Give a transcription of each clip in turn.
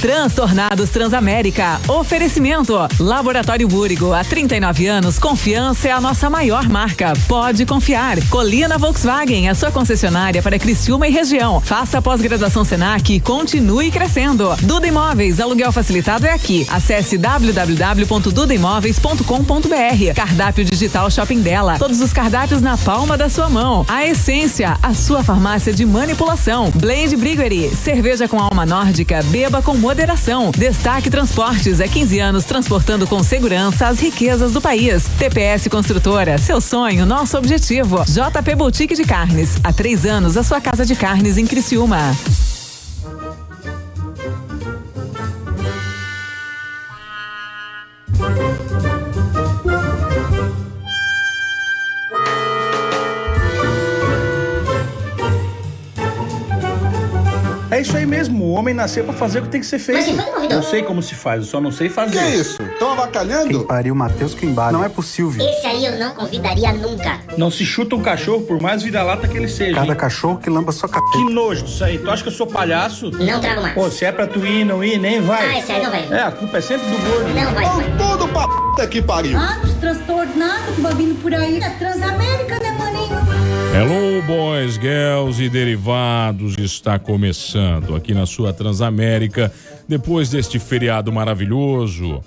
Transtornados Transamérica. Oferecimento. Laboratório Búrigo. Há 39 anos, confiança é a nossa maior marca. Pode confiar. Colina Volkswagen, a sua concessionária para Criciúma e região. Faça pós-graduação Senac e continue crescendo. Duda Imóveis, aluguel facilitado é aqui. Acesse www.dudaimóveis.com.br. Cardápio digital Shopping dela. Todos os cardápios na palma da sua mão. A Essência, a sua farmácia de manipulação. Blade Briguery, cerveja com alma nórdica, beba com moderação. Destaque Transportes, é 15 anos transportando com segurança as riquezas do país. TPS Construtora, seu sonho, nosso objetivo. JP Boutique de Carnes, há três anos a sua casa de carnes em Criciúma. Homem nasceu pra fazer o que tem que ser feito. Convidado? Eu sei como se faz, eu só não sei fazer. Que é isso? Estão avacalhando? Pariu, Matheus Quimbara. Não é possível. Esse aí eu não convidaria nunca. Não se chuta um cachorro, por mais vira-lata que ele seja. Cada hein? cachorro que lamba sua Que cabeça. nojo disso aí. Tu acha que eu sou palhaço? Não trago mais. Pô, se é pra tu ir, não ir, nem vai. Ah, esse aí não vai. É, a culpa é sempre do gordo. Não vai, tudo pra puta que pariu. anos transtornados que vai vindo por aí da Transamérica, né? Hello, boys, girls e derivados. Está começando aqui na sua Transamérica. Depois deste feriado maravilhoso,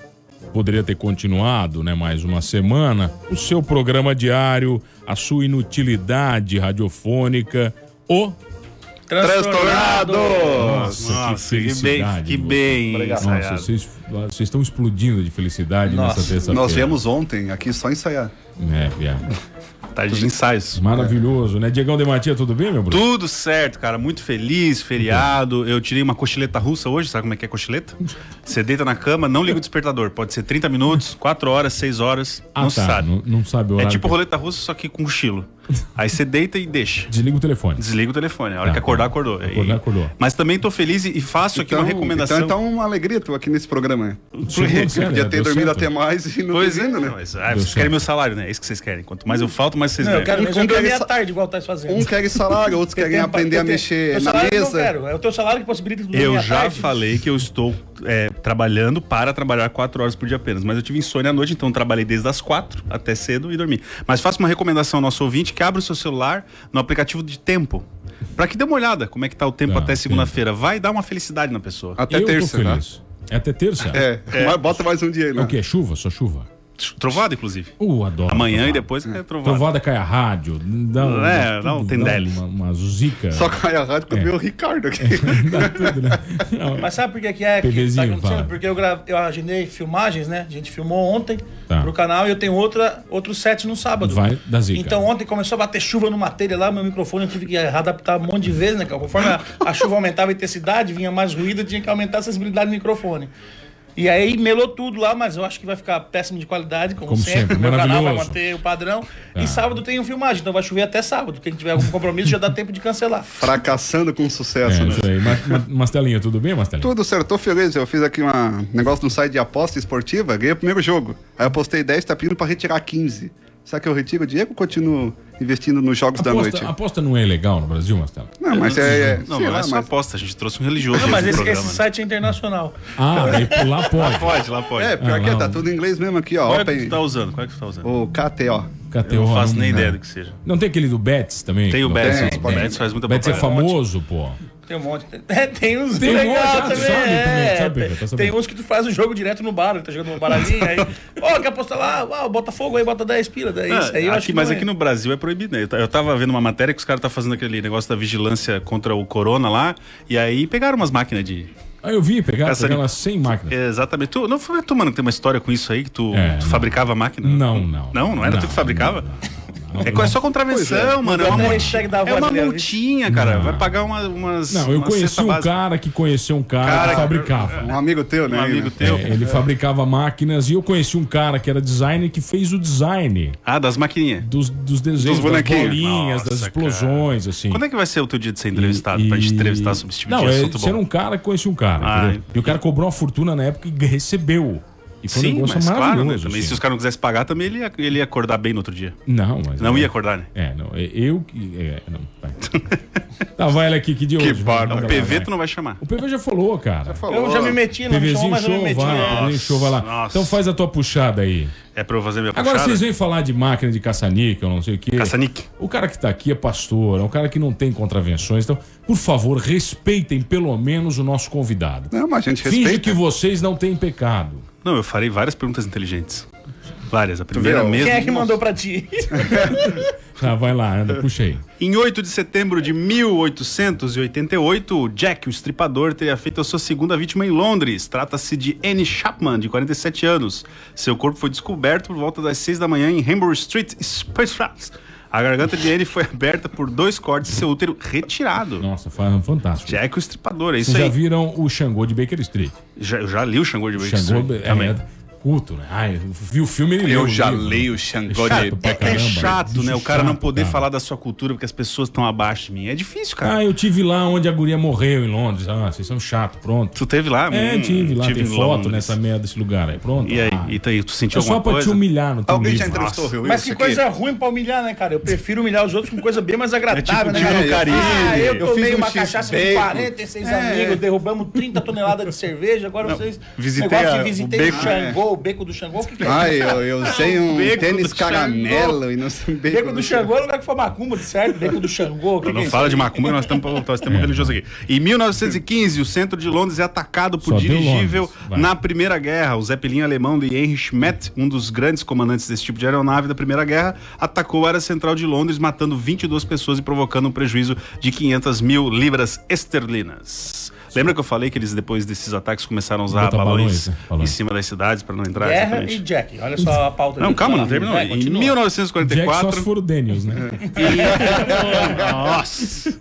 poderia ter continuado, né? Mais uma semana. O seu programa diário, a sua inutilidade radiofônica, o. Transtornados! Nossa, que felicidade. que bem, Nossa, ensaiado. vocês, vocês estão explodindo de felicidade Nossa, nessa terça-feira. Nós viemos ontem aqui só ensaiar. É, viado. Tarde de ensaios. Maravilhoso, né? Diegão de Matia, tudo bem, meu Bruno? Tudo certo, cara. Muito feliz, feriado. Eu tirei uma cochileta russa hoje, sabe como é que é cochileta? Você deita na cama, não liga o despertador. Pode ser 30 minutos, 4 horas, 6 horas. Ah, não tá. sabe. Não, não sabe o É tipo que- roleta russa, só que com cochilo. Aí você deita e deixa. Desliga o telefone. Desliga o telefone. A hora Tá. que acordar, acordou. Acordar, E- acordou. Mas também tô feliz e e faço aqui uma recomendação. Então, então uma alegria tu aqui nesse programa. Chegou, sério, Podia ter dormido certo? até mais e não Pois ter é, né? mas, ah, vocês querem meu salário, né? É isso que vocês querem. Quanto mais eu falto, mais vocês Não, eu ganham. quero Um quer dormir à sa- tarde, igual tá fazendo. Um quer salário, outros querem tem- aprender a mexer na eu mesa. quero. É o teu salário que possibilita Eu já tarde. falei que eu estou é, trabalhando para trabalhar quatro horas por dia apenas. Mas eu tive insônia à noite, então trabalhei desde as quatro até cedo e dormi. Mas faço uma recomendação ao nosso ouvinte que abra o seu celular no aplicativo de tempo. Para que dê uma olhada como é que tá o tempo Tá, até segunda-feira. Vai dar uma felicidade na pessoa. Até eu terça, tô né? feliz. É até terça? É, mas bota mais um dia aí, É né? o quê? Chuva? Só chuva? Trovada, inclusive. Uh, adoro. Amanhã trovada. e depois é trovada. Trovada cai a rádio. Dá, um- É, dá um tudo, tendele. Uma, uma zica. Só cai a rádio quando É. o Ricardo aqui. Dá tudo, né? Não, Mas sabe por que, que é que tá acontecendo? fala. Porque eu, gra... eu agendei filmagens, né? A gente filmou ontem Tá. pro canal e eu tenho outra, outro set no sábado. Vai da zica. Então ontem começou a bater chuva numa telha lá, meu microfone eu tive que adaptar um monte de vezes, né? Conforme a, a chuva aumentava a intensidade, vinha mais ruído, eu tinha que aumentar a sensibilidade do microfone. E aí melou tudo lá, mas eu acho que vai ficar péssimo de qualidade, como, Como sempre. sempre, Meu canal vai manter o padrão. Tá. E sábado tem um filmagem, então vai chover até sábado. Quem tiver algum compromisso já dá tempo de cancelar. Fracassando com É, sucesso, né? isso aí. Ma- ma- Mastelinha, tudo bem, Mastelinha? Tudo certo, tô feliz. Eu fiz aqui um negócio no site de aposta esportiva, ganhei o primeiro jogo. Aí eu postei 10, tá pedindo pra retirar 15. Será que eu retiro o dinheiro ou continuo investindo nos jogos da noite? Aposta, aposta não é legal no Brasil, Mastela? Não, mas é. é Não, não lá, é só mas- aposta. A gente trouxe um religioso Não, mas esse, programa. esse né? site é internacional. Ah, daí por lá pode. Pode, lá pode. É, pior Ah, que é, lá, tá tudo em inglês mesmo aqui, ó. Qual é que tu tá usando? Qual é que tu tá usando? o KTO. KTO, Eu não faço nem não- ideia do que seja. Não tem aquele do Betts também? Tem o Betts, Tem, o tem. Betts faz muita Betts é famoso, pô. Tem um monte. É, tem uns Tem um legal monte, também. sabe também, é. sabe, Pedro, tá tem, sabendo. tem uns que tu faz o jogo direto no bar, ele tá jogando um baralhinho, aí. Ó, quer apostar lá? Ó, Botafogo aí, bota 10 pila. Daí, Ah, isso aí eu aqui, acho que mas não aqui é. no Brasil é proibido, né? Eu ta- Eu tava vendo uma matéria que os caras tá fazendo aquele negócio da vigilância contra o corona lá, e aí pegaram umas máquinas de. Ah, eu vi pegar, Essa pegar sem máquina. Exatamente. Tu, não foi tu, mano, que tem uma história com isso aí, que tu, É, tu não. fabricava a máquina? Não, não. Não, não era tu que fabricava? É co- é só contravenção, mano. É uma, é uma multinha, cara. Não. Vai pagar uma, umas. Não, eu uma conheci um básica. cara que conheceu um cara, Cara que fabricava. Um amigo teu, né? Um amigo teu. É, ele fabricava máquinas e eu conheci um cara que era designer que fez o design Ah, das maquininhas. dos, dos desenhos, Dos das bolinhas, das Nossa, explosões, assim. Quando é que vai ser o teu dia de ser entrevistado? Pra gente entrevistar sobre esse tipo Não, de é, você era um cara que conhecia um cara, Ah, entendeu? E o cara cobrou uma fortuna na época e recebeu. E foi um Sim, negócio mas claro, né? maravilhoso. Também, assim. se os caras não quisessem pagar, também ele ia, ele ia acordar bem no outro dia. Não, mas. Não ia acordar, né? É, não. é Eu que. É, não, vai. tá, vai ela aqui, que de hoje. Não, manda o lá, PV vai. tu não vai chamar. O PV já falou, cara. Eu já me meti, não me PVzinho chamou, mas eu me show, meti. vai. PVzinho show, vai lá. Nossa. Então faz a tua puxada aí. É pra eu fazer minha Agora puxada? vocês vêm falar de máquina de caça-níquel, não sei o quê. Caça-níquel. O cara que tá aqui é pastor, é um cara que não tem contravenções. Então, por favor, respeitem pelo menos o nosso convidado. Não, mas a gente Finge respeita. que vocês não têm pecado. Não, eu farei várias perguntas inteligentes. Várias. A primeira mesmo. Quem é que mandou pra ti? Tá, vai lá, anda, puxa aí. Em 8 de setembro de 1888, Jack, o estripador, teria feito a sua segunda vítima em Londres. Trata-se de Anne Chapman, de 47 anos. Seu corpo foi descoberto por volta das 6 da manhã em Hambury Street, Spacefraps. A garganta de Anne foi aberta por dois cortes e seu útero retirado. Nossa, foi fantástico. Jack, o estripador, é isso Vocês já aí. viram o Xangô de Baker Street? Já, eu já li o Xangô de Baker Xangô Street é, também. é culto, né? Ai, eu vi o filme ele leu Eu já livro. leio o Xangô É chato de- pra É caramba. chato, né? O cara não poder cara. falar da sua cultura porque as pessoas estão abaixo de mim. É difícil, cara. Ah, eu tive lá onde a guria morreu em Londres. Ah, vocês são chato, pronto. Tu teve lá? É, Hum, tive lá, tem em foto Londres. nessa merda desse lugar aí, pronto. E aí, Ah, e tu, aí, tu sentiu é só alguma pra coisa? te humilhar no teu Alguém já livro. entrevistou o Rio Mas que coisa aqui? ruim pra humilhar, né, cara? Eu prefiro humilhar os outros com coisa bem mais agradável, né, tipo cara? no Caribe. Ah, eu tomei fiz um uma cachaça com 46 amigos, derrubamos 30 toneladas de cerveja, agora vocês... visitei o visitei beco. o Xangô, o beco do Xangô, o que que é? Ai, eu, eu usei um Beco tênis do caramelo e não sei Beco do Xangô é lugar que foi macumba, de certo? Beco do Xangô, o que, que é Não isso fala de macumba, nós estamos nós estamos É. religiosos aqui. Em 1915, o centro de Londres é atacado por Só dirigível na Primeira Guerra. O Zeppelin alemão de Heinrich Schmidt, um dos grandes comandantes desse tipo de aeronave da Primeira Guerra, atacou a área central de Londres, matando 22 pessoas e provocando um prejuízo de 500 mil libras esterlinas. Lembra que eu falei que eles, depois desses ataques, começaram a usar balões, balões, né? em Balões. cima das cidades para não entrar? Guerra exatamente. e Jack. Olha só a pauta. Não, calma, não terminou. Em continua. Jack só 1944. se for o Daniels, né? Nossa!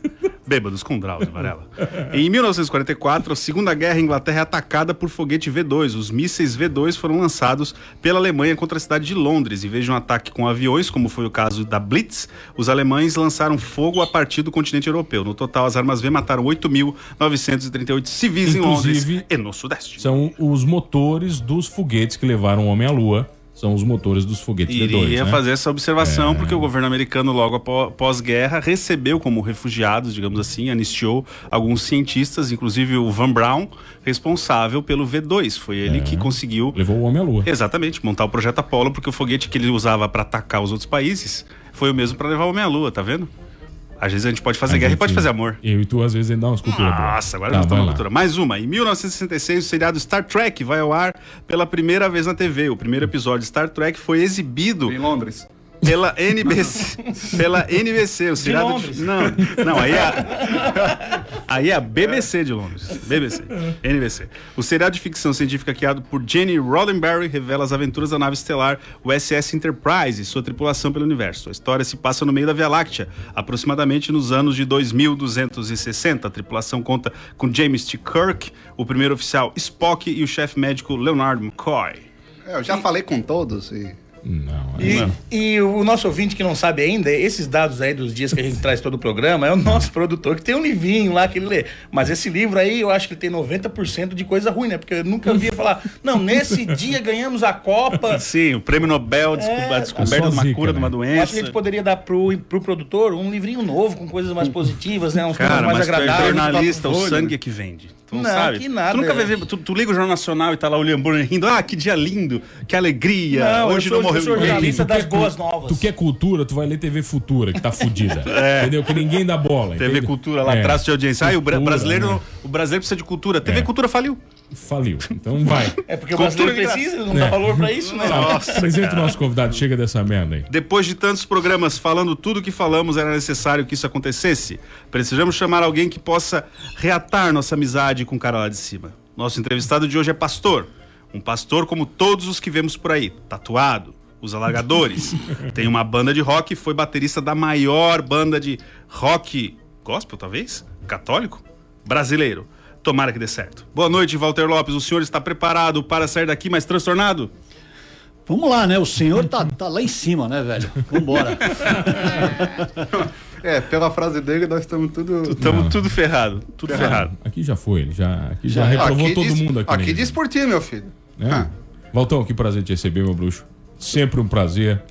Bêbados com Drauzio Varela. Em 1944, a Segunda Guerra, Inglaterra é atacada por foguete V2. Os mísseis V2 foram lançados pela Alemanha contra a cidade de Londres. Em vez de um ataque com aviões, como foi o caso da Blitz, os alemães lançaram fogo a partir do continente europeu. No total, as armas V mataram 8.938 civis em Londres Inclusive- e no Sudeste. São os motores dos foguetes que levaram o homem à lua. São os motores dos foguetes Iria V2, né? fazer essa observação, É. porque o governo americano, logo apó- pós-guerra, recebeu como refugiados, digamos assim, anistiou alguns cientistas, inclusive o Van Braun, responsável pelo V2. Foi ele que conseguiu, Levou o homem à lua. exatamente, montar o projeto Apollo, porque o foguete que ele usava para atacar os outros países foi o mesmo para levar o homem à lua, tá vendo? Às vezes a gente pode fazer A guerra e gente- pode fazer amor. Eu e tu, às vezes, ainda dá umas culturas. Nossa, agora Tá, nós estamos cultura. Mais uma. Em 1966, o seriado Star Trek vai ao ar pela primeira vez na TV. O primeiro episódio de Star Trek foi exibido Em Londres. Pela NBC. pela NBC, o seriado Londres. Não, não, aí é a, aí é a BBC de Londres. BBC. NBC. O seriado de ficção científica criado por Jenny Roddenberry revela as aventuras da nave estelar USS Enterprise e sua tripulação pelo universo. A história se passa no meio da Via Láctea, aproximadamente nos anos de 2260. A tripulação conta com James T. Kirk, o primeiro oficial Spock e o chefe médico Leonard McCoy. É, eu já falei com todos e. Não, é- E, e o nosso ouvinte que não sabe ainda, esses dados aí dos dias que a gente traz todo o programa, é o nosso produtor que tem um livrinho lá que ele lê. Mas esse livro aí, eu acho que ele tem 90% de coisa ruim, né? Porque eu nunca via falar, não, nesse dia ganhamos a Copa. Sim, o prêmio Nobel, É, a descoberta de uma cura de uma né? Eu acho que a doença. gente poderia dar pro, pro produtor um livrinho novo, com coisas mais positivas, né? Uns Cara, mais agradáveis. jornalista, o sangue é que vende. Tu não, Não, sabe? que nada, Tu nunca é. vê, tu, tu liga o Jornal Nacional e tá lá o William Bonner rindo. Ah, que dia lindo, que alegria. Não, eu Hoje sou- não morreu eu sou ninguém. jornalista Tu das quer boas novas. Tu quer cultura, tu vai ler TV Futura, que tá fudida. Entendeu? Que ninguém dá bola. TV entendeu? Cultura lá É, atrás de audiência. Ah, e o brasileiro, né? O brasileiro precisa de cultura. TV É. Cultura faliu. Faliu. Então vai. É porque o Cultura brasileiro precisa, não dá valor pra isso, né? Tá, Apresenta o nosso convidado, chega dessa merda aí. Depois de tantos programas falando tudo o que falamos, era necessário que isso acontecesse. Precisamos chamar alguém que possa reatar nossa amizade com o cara lá de cima. Nosso entrevistado de hoje é pastor. Um pastor como todos os que vemos por aí, tatuado, usa largadores, tem uma banda de rock e foi baterista da maior banda de rock gospel, talvez? Católico? Brasileiro. Tomara que dê certo. Boa noite, Walter Lopes. O senhor está preparado para sair daqui mais transtornado? Vamos lá, né? O senhor tá, tá lá em cima, né, velho? Vambora. É, pela frase dele, nós estamos tudo. Estamos tudo ferrado. Tudo ferrado. Aqui já foi, ele já, aqui já, Já. reprovou Aqui todo diz- mundo aqui. Aqui diz por ti, meu filho. É. Ah, Valtão, que prazer te receber, meu bruxo. Sempre um prazer.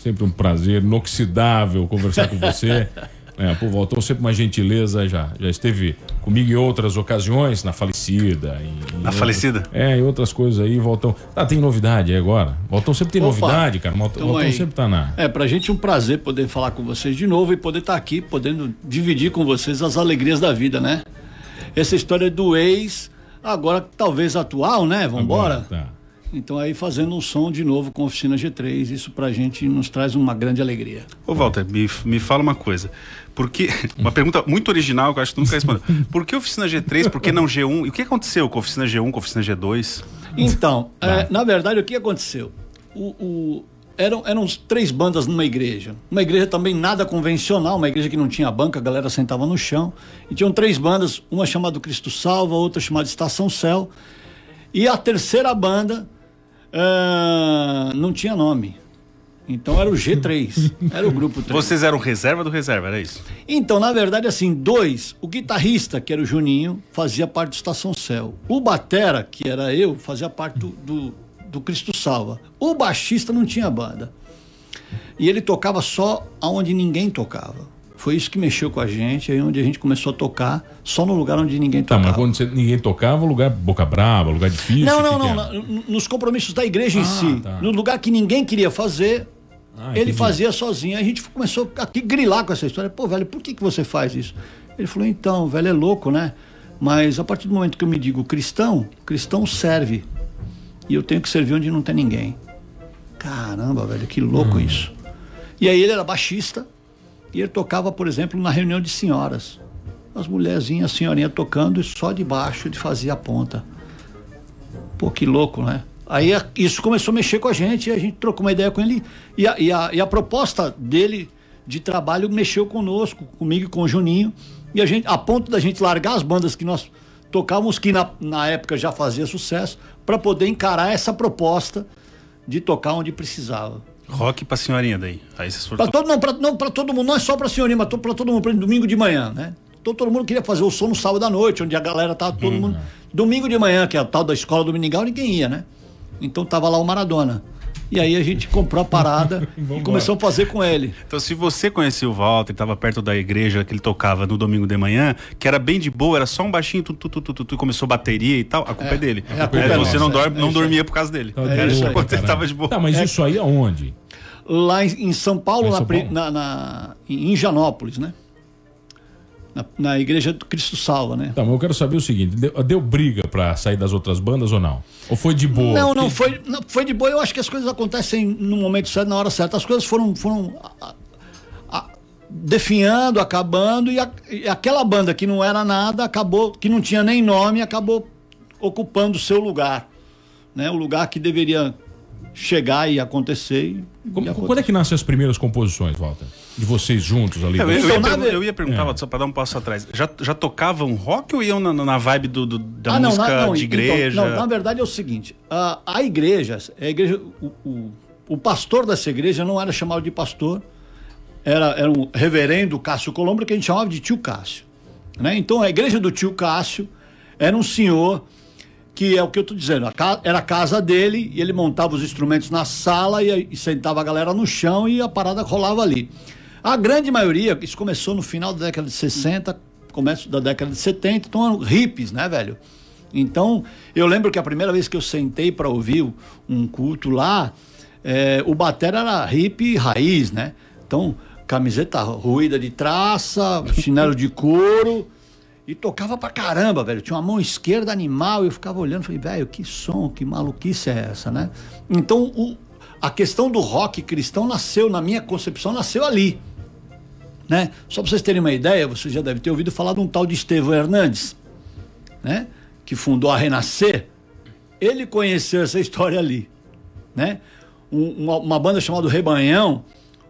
Sempre um prazer inoxidável conversar com você. É, sempre uma gentileza. Já, já esteve comigo em outras ocasiões, na falecida. em- em Na outras- falecida? É, e outras coisas aí, Valtão. Ah, tem novidade aí agora. Valtão sempre tem Opa. novidade, cara. Valtão aí. sempre tá na. É, pra gente é um prazer poder falar com vocês de novo e poder estar aqui, podendo dividir com vocês as alegrias da vida, né? Essa história do ex, agora talvez atual, né? Vambora? Agora, tá. Então aí fazendo um som de novo com a Oficina G3, isso pra gente nos traz uma grande alegria. Ô, Walter, me, me fala uma coisa. Por que, uma pergunta muito original que eu acho que tu nunca respondeu. Por que Oficina G3? Por que não G1? E o que aconteceu com a Oficina G1, com a Oficina G2? Então, é, na verdade, o que aconteceu? O, o- eram, eram três bandas numa igreja. Uma igreja também nada convencional, uma igreja que não tinha banca, a galera sentava no chão. E tinham três bandas, uma chamada Cristo Salva, outra chamada Estação Céu. E a terceira banda ah, não tinha nome. Então era o G3, era o grupo 3. Vocês eram reserva do reserva, era isso? Então, na verdade, assim, dois. O guitarrista, que era o Juninho, fazia parte do Estação Céu. O Batera, que era eu, fazia parte do, do, do Cristo Salva. O baixista não tinha banda. E ele tocava só aonde ninguém tocava. Foi isso que mexeu com a gente, aí onde a gente começou a tocar, só no lugar onde ninguém Tá, tocava. mas quando você- ninguém tocava, lugar boca brava, lugar difícil. Não, não, não. na- n- Nos compromissos da igreja em Ah, si. tá. No lugar que ninguém queria fazer, Ah, ele fazia sozinho. Aí a gente começou a aqui grilar com essa história. Pô, velho, por que, que você faz isso? Ele falou, então, velho, é louco, né? Mas a partir do momento que eu me digo cristão, cristão serve. E eu tenho que servir onde não tem ninguém. Caramba, velho, que louco isso. E aí ele era baixista e ele tocava, por exemplo, na reunião de senhoras. As mulherzinhas, senhorinha tocando e só de baixo a ponta. Pô, que louco, né? Aí isso começou a mexer com a gente, e a gente trocou uma ideia com ele. E a, e a, e a proposta dele de trabalho mexeu conosco, comigo e com o Juninho. E a gente, a ponto da gente largar as bandas que nós tocávamos, que na, na época já fazia sucesso, para poder encarar essa proposta de tocar onde precisava. Rock pra senhorinha daí. Aí vocês foram. Pra todo, não, pra, não, pra todo mundo, não é só pra senhorinha, mas pra todo mundo, pra domingo de manhã, né? Então todo mundo queria fazer o som no sábado à noite, onde a galera tava todo mundo. Domingo de manhã, que é a tal da escola dominical, ninguém ia, né? Então tava lá o Maradona. E aí a gente comprou a parada e começou a fazer com ele. Então, se você conhecia o Walter, estava perto da igreja que ele tocava no domingo de manhã, que era bem de boa, era só um baixinho, tu, tu, tu, tu, tu, tu, e começou bateria e tal, a culpa é, dele. é, a culpa é você nossa, não, é, dorme, é não dormia por causa dele. Tava É de isso caralho. tava de boa. Tá, mas isso aí aonde? Lá em, São Paulo, Em São Paulo? na- na- em Janópolis, né? Na, na igreja do Cristo Salva, né? Tá, mas eu quero saber o seguinte: deu, deu briga pra sair das outras bandas ou não? Ou foi de boa? Não, não foi, não foi de boa. Eu acho que as coisas acontecem no momento certo, na hora certa. As coisas foram, foram a- a- definhando, acabando, e, a- e aquela banda que não era nada, acabou, que não tinha nem nome, acabou ocupando o seu lugar. Né? O lugar que deveria chegar e acontecer. E, Como- e aconteceu. quando é que nascem as primeiras composições, Walter? De vocês juntos ali? Eu, eu, Então, ia, eu ia perguntar, É. só pra dar um passo atrás. Já, já tocavam rock ou iam na, na vibe do, do- da Ah, não, música na- não, de então, igreja? não, na verdade é o seguinte: a, a igreja, a igreja o, o, o pastor dessa igreja não era chamado de pastor, era, era um reverendo Cássio Colombo, que a gente chamava de tio Cássio. Né? Então a igreja do tio Cássio era um senhor que é o que eu estou dizendo, a era a casa dele e ele montava os instrumentos na sala e, e sentava a galera no chão e a parada rolava ali. A grande maioria, isso começou no final da década de 60, começo da década de 70, então eram hippies, né, velho? Então, eu lembro que a primeira vez que eu sentei para ouvir um culto lá, é, o batera era hippie raiz, né? Então, camiseta ruída de traça, chinelo de couro, e tocava pra caramba, velho. Tinha uma mão esquerda animal, e eu ficava olhando, falei, velho, que som, que maluquice é essa, né? Então, o- a questão do rock cristão nasceu, na minha concepção, nasceu ali. Né? Só pra vocês terem uma ideia, vocês já devem ter ouvido falar de um tal de Estevão Hernandes, né? Que fundou a Renascer. Ele conheceu essa história ali, né? Um- uma, uma banda chamada Rebanhão,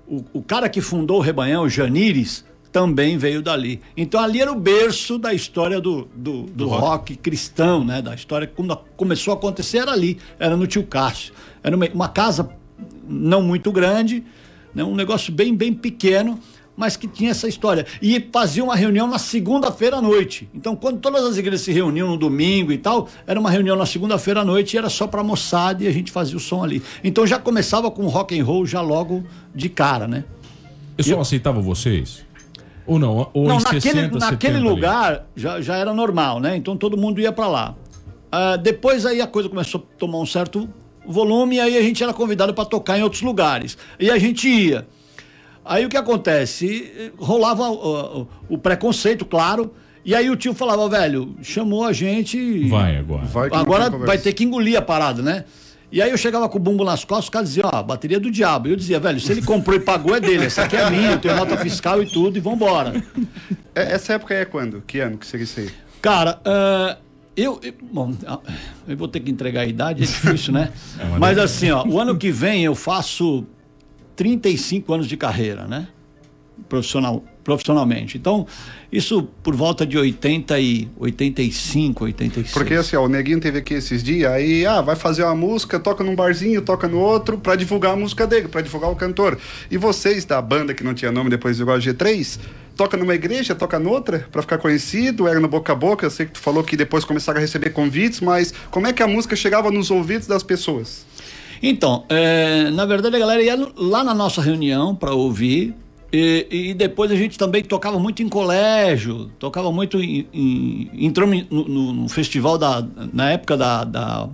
o, o cara que fundou o Rebanhão, o Janires, também veio dali. Então ali era o berço da história do, do, do rock. cristão, né? Da história que quando começou a acontecer era ali, era no Tio Cássio. Era uma, uma casa não muito grande, né? um negócio bem, bem pequeno, mas que tinha essa história. E fazia uma reunião na segunda-feira à noite. Então, quando todas as igrejas se reuniam no domingo e tal, era uma reunião na segunda-feira à noite e era só pra moçada e a gente fazia o som ali. Então já começava com rock and roll já logo de cara, né? O pessoal aceitava vocês? Ou não? Ou Não, em naquele, 60, naquele 70 ali? lugar já, já era normal, né? Então todo mundo ia pra lá. Ah, depois aí a coisa começou a tomar um certo volume e aí a gente era convidado para tocar em outros lugares. E a gente ia. Aí o que acontece? Rolava o, o- preconceito, claro. E aí o tio falava, velho, chamou a gente. Vai agora. Vai Agora vai ter que engolir a parada, né? E aí eu chegava com o bumbo nas costas, os caras diziam, ó, bateria do diabo. E eu dizia, velho, se ele comprou e pagou é dele, essa aqui é minha, eu tenho nota fiscal e tudo, e vambora. É, Essa época é quando? Que ano que seria isso aí? Cara, ah, eu, eu- Bom, ah, eu vou ter que entregar a idade, é difícil, né? uma Mas assim, ó, o ano que vem eu faço 35 anos de carreira, né? Profissional, profissionalmente. Então, isso por volta de 80 e 85, 86. Porque assim, ó, o Neguinho teve aqui esses dias, aí, ah, vai fazer uma música, toca num barzinho, toca no outro, pra divulgar a música dele, pra divulgar o cantor. E vocês da banda que não tinha nome depois do igual G3, toca numa igreja, toca noutra, pra ficar conhecido, era no boca a boca, eu sei que tu falou que depois começaram a receber convites, mas como é que a música chegava nos ouvidos das pessoas? Então, é, na verdade a galera ia lá na nossa reunião para ouvir. E, e depois a gente também tocava muito em colégio, tocava muito em. em entramos no, no- no festival da. Na época da, da.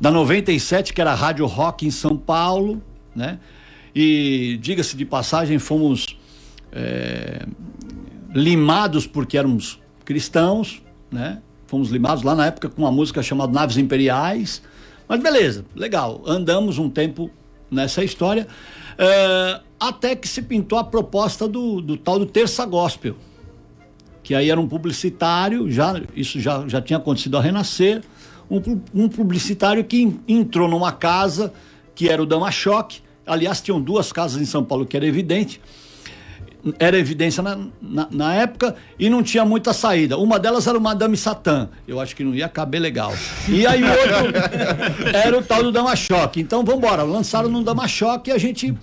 Da 97, que era a Rádio Rock em São Paulo, né? E diga-se de passagem, fomos é, limados porque éramos cristãos, né? Fomos limados lá na época com uma música chamada Naves Imperiais. Mas beleza, legal. Andamos um tempo nessa história. é, até que se pintou a proposta do, do tal do Terça Gospel. Que aí era um publicitário, já, isso já, já tinha acontecido a Renascer. Um, um publicitário que en- entrou numa casa que era o Dama Choque. Aliás, tinham duas casas em São Paulo que era evidente era evidência na, na, na época e não tinha muita saída. Uma delas era o Madame Satã. Eu acho que não ia caber legal. E aí o outro era o tal do Dama Choque. Então vamos embora. Lançaram no Dama Choque e a gente,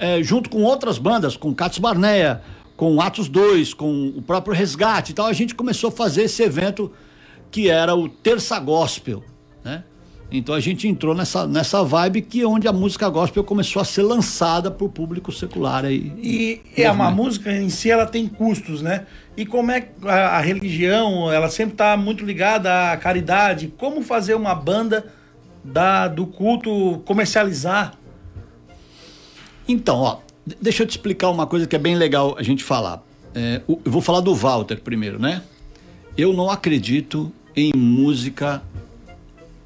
eh, junto com outras bandas, com Catos Barneia, com Atos 2, com o próprio Resgate e tal, a gente começou a fazer esse evento que era o Terça Gospel, né? Então a gente entrou nessa, nessa vibe que é onde a música gospel começou a ser lançada para o público secular aí. E é uma música em si ela tem custos, né? E como é a, a religião, ela sempre está muito ligada à caridade. Como fazer uma banda da, do culto comercializar? Então, ó, deixa eu te explicar uma coisa que é bem legal a gente falar. É, eu vou falar do Walter primeiro, né? Eu não acredito em música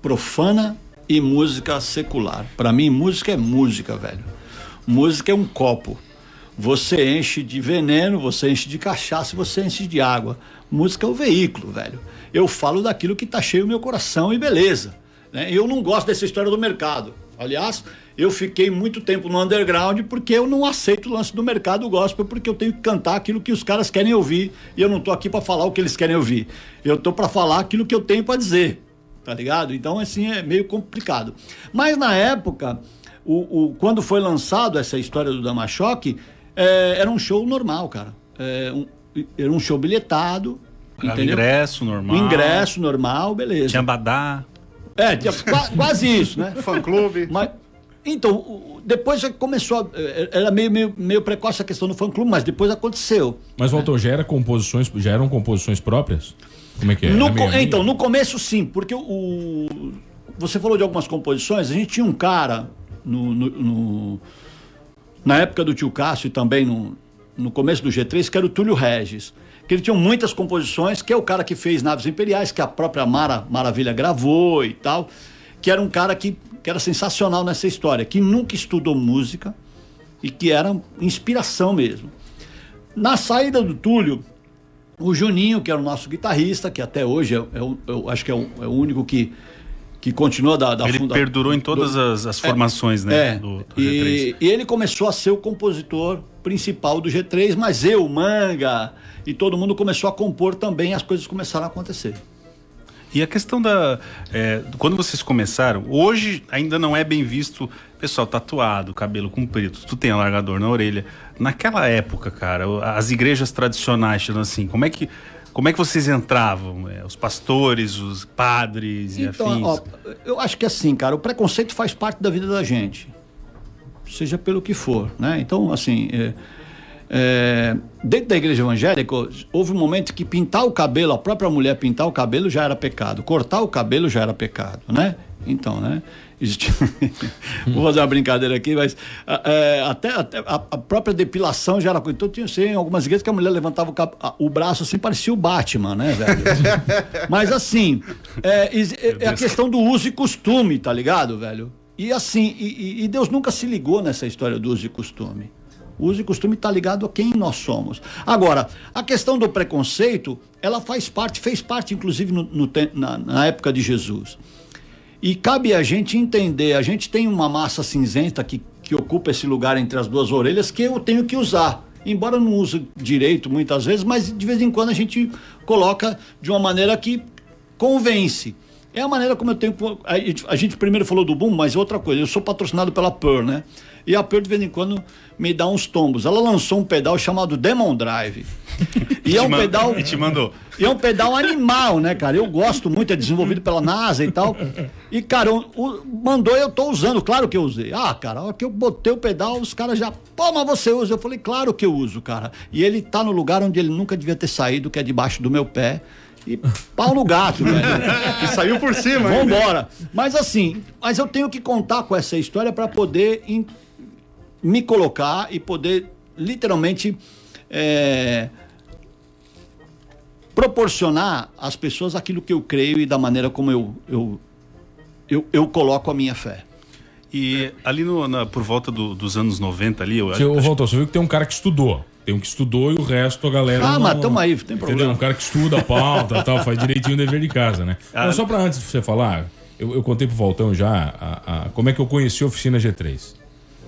profana e música secular. Para mim, música é música, velho. Música é um copo. Você enche de veneno, você enche de cachaça, você enche de água. Música é o veículo, velho. Eu falo daquilo que tá cheio no meu coração e beleza. né? Eu não gosto dessa história do mercado. Aliás, eu fiquei muito tempo no underground porque eu não aceito o lance do mercado gospel porque eu tenho que cantar aquilo que os caras querem ouvir e eu não tô aqui para falar o que eles querem ouvir. Eu tô para falar aquilo que eu tenho para dizer tá ligado? Então, assim, é meio complicado. Mas na época, o, o- quando foi lançado essa história do Damachoque, é, era um show normal, cara. É, um- era um show bilhetado, entendeu? ingresso normal. Ingresso normal, beleza. Tinha badá. É, tinha qua- quase isso, né? Fã-clube. Mas, então, depois já começou, é, era meio, meio, meio precoce a questão do fã-clube, mas depois aconteceu. Mas, Walter, já, era composições, já eram composições próprias? Como é que é? No meio- então, no começo sim, porque o, o- Você falou de algumas composições, a gente tinha um cara no, no- no- na época do tio Cássio e também no, no começo do G3, que era o Túlio Regis. Que ele tinha muitas composições, que é o cara que fez Naves Imperiais, que a própria Mara Maravilha gravou e tal. Que era um cara que, que era sensacional nessa história, que nunca estudou música e que era inspiração mesmo. Na saída do Túlio, o Juninho, que era o nosso guitarrista, que até hoje é, é eu acho que é o, é o único que, que continua da, da Ele funda- perdurou em todas do- as, as formações, né? É, Do, do G3. e, e ele começou a ser o compositor principal do G3, mas eu, Manga e todo mundo começou a compor também, as coisas começaram a acontecer. E a questão da. é, quando vocês começaram, hoje ainda não é bem visto pessoal tatuado, cabelo comprido, tu tem alargador na orelha. Naquela época, cara, as igrejas tradicionais, assim, como é que. Como é que vocês entravam? É, os pastores, os padres e Então, afins? ó, eu acho que assim, cara, o preconceito faz parte da vida da gente. Seja pelo que for, né? Então, assim, é, é, dentro da igreja evangélica, houve um momento que pintar o cabelo, a própria mulher pintar o cabelo já era pecado, cortar o cabelo já era pecado, né? Então, né? Vou fazer uma brincadeira aqui, mas é, até, até a, a própria depilação já era coisa. Então, tinha assim, algumas igrejas que a mulher levantava o, cap- a- o braço assim, parecia o Batman, né, velho? mas assim, é, é, é a questão do uso e costume, tá ligado, velho? E assim, e- e Deus nunca se ligou nessa história do uso e costume. Uso e costume está ligado a quem nós somos. Agora, a questão do preconceito, ela faz parte, fez parte, inclusive, no, no na, na época de Jesus. E cabe a gente entender, a gente tem uma massa cinzenta que, que ocupa esse lugar entre as duas orelhas que eu tenho que usar. Embora eu não use direito muitas vezes, mas de vez em quando a gente coloca de uma maneira que convence. É a maneira como eu tenho. A gente, primeiro falou do Boom, mas outra coisa, eu sou patrocinado pela Pearl, né? E a Pearl de vez em quando me dá uns tombos. Ela lançou um pedal chamado Demon Drive. E é um pedal. E te mandou. E é um pedal animal, né, cara? Eu gosto muito, é desenvolvido pela NASA e tal. E, cara, o, o- mandou eu tô usando, claro que eu usei. Ah, cara, a hora que eu botei o pedal, os caras já, pô, mas você usa? Eu falei, claro que eu uso, cara. E ele tá no lugar onde ele nunca devia ter saído, que é debaixo do meu pé. E pau no gato, velho. E saiu por cima, ainda. Vambora. Mas assim, mas eu tenho que contar com essa história para poder em- me colocar e poder literalmente é, proporcionar às pessoas aquilo que eu creio e da maneira como eu, eu, eu, eu coloco a minha fé. E ali no- na- por volta do- dos anos 90 ali, eu Você, ô, Walter, você viu que tem um cara que estudou. Tem um que estudou e o resto a galera. Ah, não- mas tamo aí, tem Entendeu? problema. Um cara que estuda a pauta tal, faz direitinho o dever de casa, né? Ah. Mas só pra antes de você falar, eu, eu contei pro Valtão já a, a- como é que eu conheci a oficina G3.